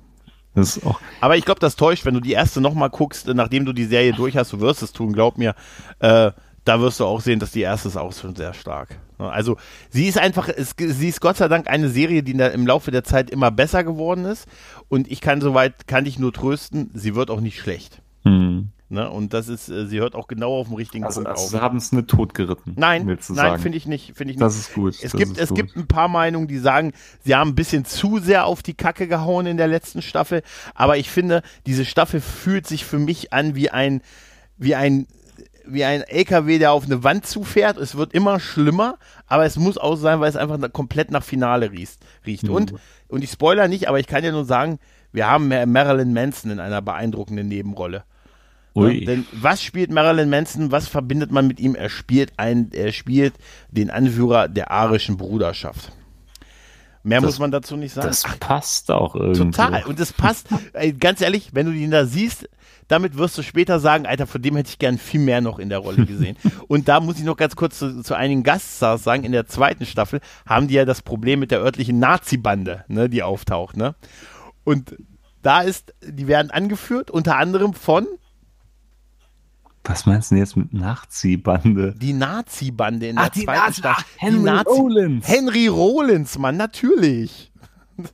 Aber ich glaube, das täuscht, wenn du die erste nochmal guckst, nachdem du die Serie durch hast, du wirst es tun, glaub mir, äh, da wirst du auch sehen, dass die erste ist auch schon sehr stark. Also sie ist einfach, es, sie ist Gott sei Dank eine Serie, die der, im Laufe der Zeit immer besser geworden ist. Und ich kann soweit, kann dich nur trösten, sie wird auch nicht schlecht. Hm. Ne? Und das ist, äh, sie hört auch genau auf dem richtigen also, Punkt also auf. Sie haben es nicht totgeritten. Nein, nein, finde ich nicht. Ich das nicht. ist gut. Es, gibt, es gut. gibt ein paar Meinungen, die sagen, sie haben ein bisschen zu sehr auf die Kacke gehauen in der letzten Staffel. Aber ich finde, diese Staffel fühlt sich für mich an wie ein, wie ein wie ein LKW, der auf eine Wand zufährt. Es wird immer schlimmer, aber es muss auch sein, weil es einfach komplett nach Finale riecht. riecht. Mhm. Und, und ich spoiler nicht, aber ich kann ja nur sagen, wir haben Marilyn Manson in einer beeindruckenden Nebenrolle. Ui. Ja, denn was spielt Marilyn Manson? Was verbindet man mit ihm? Er spielt ein, er spielt den Anführer der arischen Bruderschaft. Mehr das, muss man dazu nicht sagen. Das passt auch irgendwie. Total. Und es passt, ey, ganz ehrlich, wenn du ihn da siehst, damit wirst du später sagen, Alter, von dem hätte ich gern viel mehr noch in der Rolle gesehen. und da muss ich noch ganz kurz zu, zu einigen Gaststars sagen, in der zweiten Staffel haben die ja das Problem mit der örtlichen Nazi-Bande, ne, die auftaucht, ne? Und da ist, die werden angeführt, unter anderem von was meinst du denn jetzt mit Nazi-Bande? Die Nazi-Bande in der Ach, zweiten Nazi Staffel. Henry Nazi Rollins. Henry Rollins, Mann, natürlich.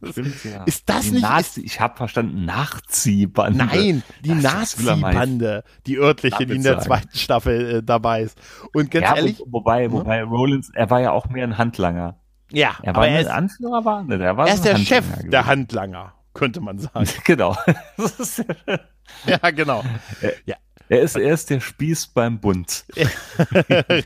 Stimmt, ja. Ist das die nicht? Nazi, ich habe verstanden, Nazi-Bande. Nein, die Nazi-Bande, die örtliche, die in der zweiten Staffel äh, dabei ist. Und ganz ja, ehrlich. Wo, wobei, hm? wobei Rollins, er war ja auch mehr ein Handlanger. Ja, er war er ist, Anführer, war, ne, er war er ist der Chef gewesen. der Handlanger, könnte man sagen. genau. ja, genau. Ja, er ist, er ist der Spieß beim Bund.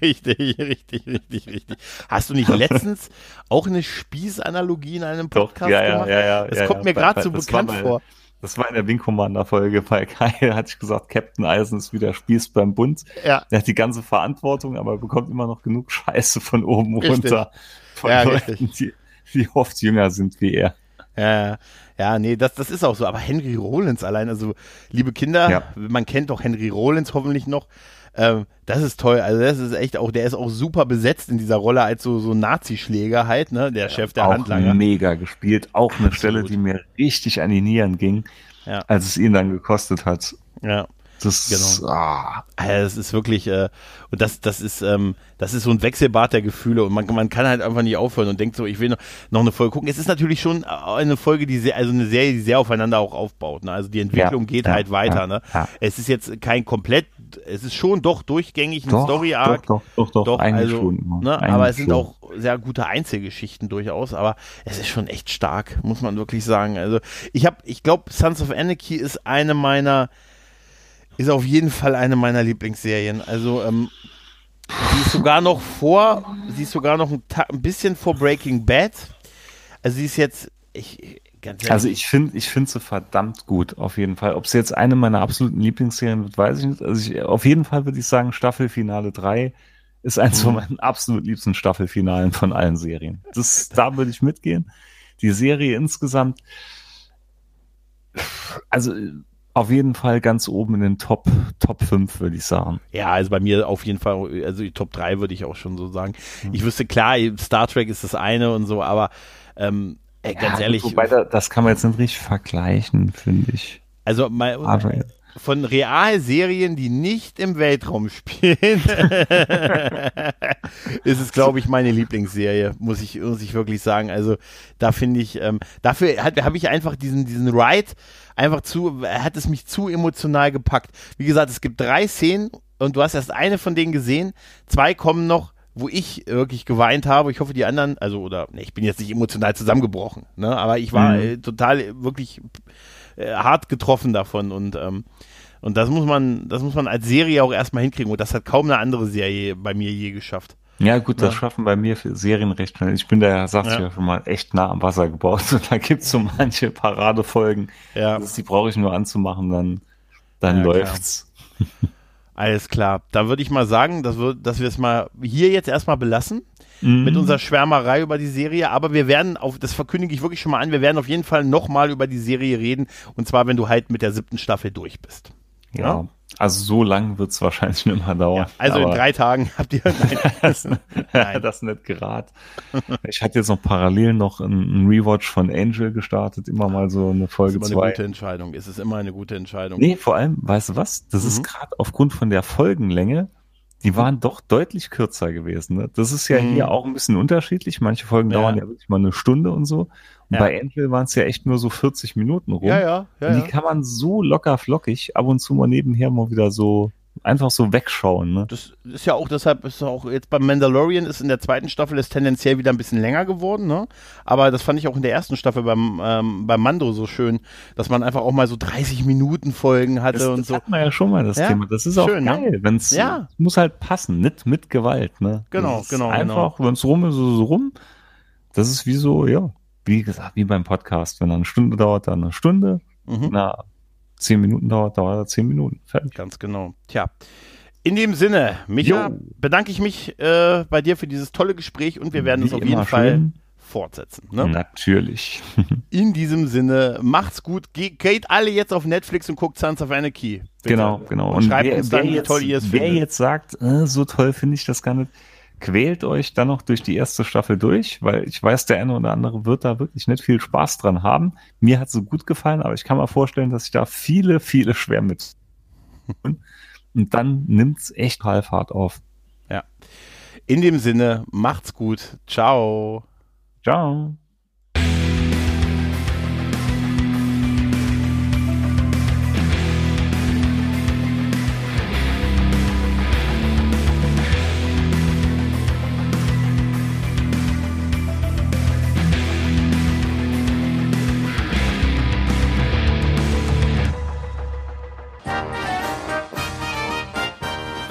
richtig, richtig, richtig, richtig. Hast du nicht letztens auch eine Spießanalogie in einem Podcast Doch, ja, gemacht? Ja, ja, ja. Das ja, kommt ja, mir gerade so bekannt bei, vor. Das war in der Wing Commander Folge bei Kai, hatte ich gesagt, Captain Eisen ist wieder Spieß beim Bund. Ja. Er hat die ganze Verantwortung, aber er bekommt immer noch genug Scheiße von oben richtig. runter. Von ja, Leuten, richtig. Die, die oft jünger sind wie er. Ja, ja, nee, das, das ist auch so. Aber Henry Rollins allein, also liebe Kinder, ja. man kennt doch Henry Rollins hoffentlich noch. Ähm, das ist toll. Also das ist echt auch, der ist auch super besetzt in dieser Rolle als so, so Nazi-Schläger halt, ne? Der ja, Chef der auch Handlanger. mega gespielt. Auch eine Absolut. Stelle, die mir richtig an die Nieren ging, ja. als es ihn dann gekostet hat. Ja. Das, genau. ah. das ist wirklich, äh, und das, das ist, ähm, das ist so ein Wechselbad der Gefühle und man, man kann halt einfach nicht aufhören und denkt so, ich will noch, noch eine Folge gucken. Es ist natürlich schon eine Folge, die sehr, also eine Serie, die sehr aufeinander auch aufbaut. Ne? Also die Entwicklung ja, geht ja, halt weiter. Ja, ne? Es ist jetzt kein komplett es ist schon doch durchgängig ein Story-Arc. Doch, doch, doch, doch, also, schon. Ne, aber es sind schon. auch sehr gute Einzelgeschichten durchaus, aber es ist schon echt stark, muss man wirklich sagen. Also ich habe, ich glaube, Sons of Anarchy ist eine meiner, ist auf jeden Fall eine meiner Lieblingsserien. Also ähm, sie ist sogar noch vor, sie ist sogar noch ein, ein bisschen vor Breaking Bad. Also sie ist jetzt, ich, also ich finde ich finde sie verdammt gut, auf jeden Fall. Ob es jetzt eine meiner absoluten Lieblingsserien wird, weiß ich nicht. Also ich, auf jeden Fall würde ich sagen, Staffelfinale 3 ist eins mhm. von meinen absolut liebsten Staffelfinalen von allen Serien. Das, da würde ich mitgehen. Die Serie insgesamt, also auf jeden Fall ganz oben in den Top, Top 5, würde ich sagen. Ja, also bei mir auf jeden Fall, also die Top 3 würde ich auch schon so sagen. Mhm. Ich wüsste, klar, Star Trek ist das eine und so, aber ähm, Ey, ganz ja, ehrlich. Wobei, das kann man jetzt nicht richtig vergleichen, finde ich. Also mal, von Realserien, die nicht im Weltraum spielen, ist es, glaube ich, meine Lieblingsserie, muss ich, muss ich wirklich sagen. Also da finde ich, ähm, dafür habe ich einfach diesen, diesen Ride einfach zu, hat es mich zu emotional gepackt. Wie gesagt, es gibt drei Szenen und du hast erst eine von denen gesehen, zwei kommen noch wo ich wirklich geweint habe. Ich hoffe, die anderen, also, oder, ne, ich bin jetzt nicht emotional zusammengebrochen, ne, aber ich war mhm. äh, total wirklich äh, hart getroffen davon und, ähm, und das muss man, das muss man als Serie auch erstmal hinkriegen und das hat kaum eine andere Serie bei mir je geschafft. Ja, gut, das ja. schaffen bei mir für Serien recht schnell. Ich bin da, ja, sagst ja. du ja schon mal, echt nah am Wasser gebaut. Und da gibt's so manche Paradefolgen. Ja. Das, die brauche ich nur anzumachen, dann, dann ja, läuft's. Alles klar. Da würde ich mal sagen, dass wir, dass wir es mal hier jetzt erstmal belassen mhm. mit unserer Schwärmerei über die Serie. Aber wir werden auf, das verkündige ich wirklich schon mal an, wir werden auf jeden Fall nochmal über die Serie reden. Und zwar, wenn du halt mit der siebten Staffel durch bist. Ja. ja. Also so lang wird es wahrscheinlich nicht mehr dauern. Ja, also in drei Tagen habt ihr das, nein. das nicht gerad. Ich hatte jetzt noch parallel noch einen Rewatch von Angel gestartet, immer mal so eine Folge 2. Das ist immer eine gute Entscheidung. Es ist immer eine gute Entscheidung. Nee, vor allem, weißt du was? Das mhm. ist gerade aufgrund von der Folgenlänge, die waren doch deutlich kürzer gewesen. Ne? Das ist ja mhm. hier auch ein bisschen unterschiedlich. Manche Folgen ja. dauern ja wirklich mal eine Stunde und so. Ja. bei Angel waren es ja echt nur so 40 Minuten rum. Ja, ja, ja. Und die kann man so locker flockig ab und zu mal nebenher mal wieder so einfach so wegschauen. Ne? Das ist ja auch deshalb, ist auch jetzt beim Mandalorian ist in der zweiten Staffel ist tendenziell wieder ein bisschen länger geworden, ne? Aber das fand ich auch in der ersten Staffel beim, ähm, beim Mando so schön, dass man einfach auch mal so 30 Minuten Folgen hatte das, und das so. Das hat man ja schon mal das ja? Thema. Das ist auch schön, ne? geil, ne? wenn es ja. muss halt passen, nicht mit Gewalt, ne? Genau, genau. Einfach, genau. wenn es rum ist, ist es rum. Das ist wie so, ja, wie gesagt, wie beim Podcast. Wenn er eine Stunde dauert, dann eine Stunde. Mhm. Na, zehn Minuten dauert, dauert er zehn Minuten. Fertig. Ganz genau. Tja. In dem Sinne, Micha, jo. bedanke ich mich äh, bei dir für dieses tolle Gespräch und wir werden es auf jeden Fall schön. fortsetzen. Ne? Natürlich. In diesem Sinne, macht's gut. Ge geht alle jetzt auf Netflix und guckt Sons of Anarchy. Bitte. Genau, genau. Und, und schreibt wer, uns dann, wie toll ihr es findet. Wer jetzt sagt, äh, so toll finde ich das gar nicht, quält euch dann noch durch die erste Staffel durch, weil ich weiß, der eine oder andere wird da wirklich nicht viel Spaß dran haben. Mir hat es gut gefallen, aber ich kann mir vorstellen, dass ich da viele, viele schwer mit. Und dann nimmt es echt Fahrt auf. Ja. In dem Sinne, macht's gut. Ciao. Ciao.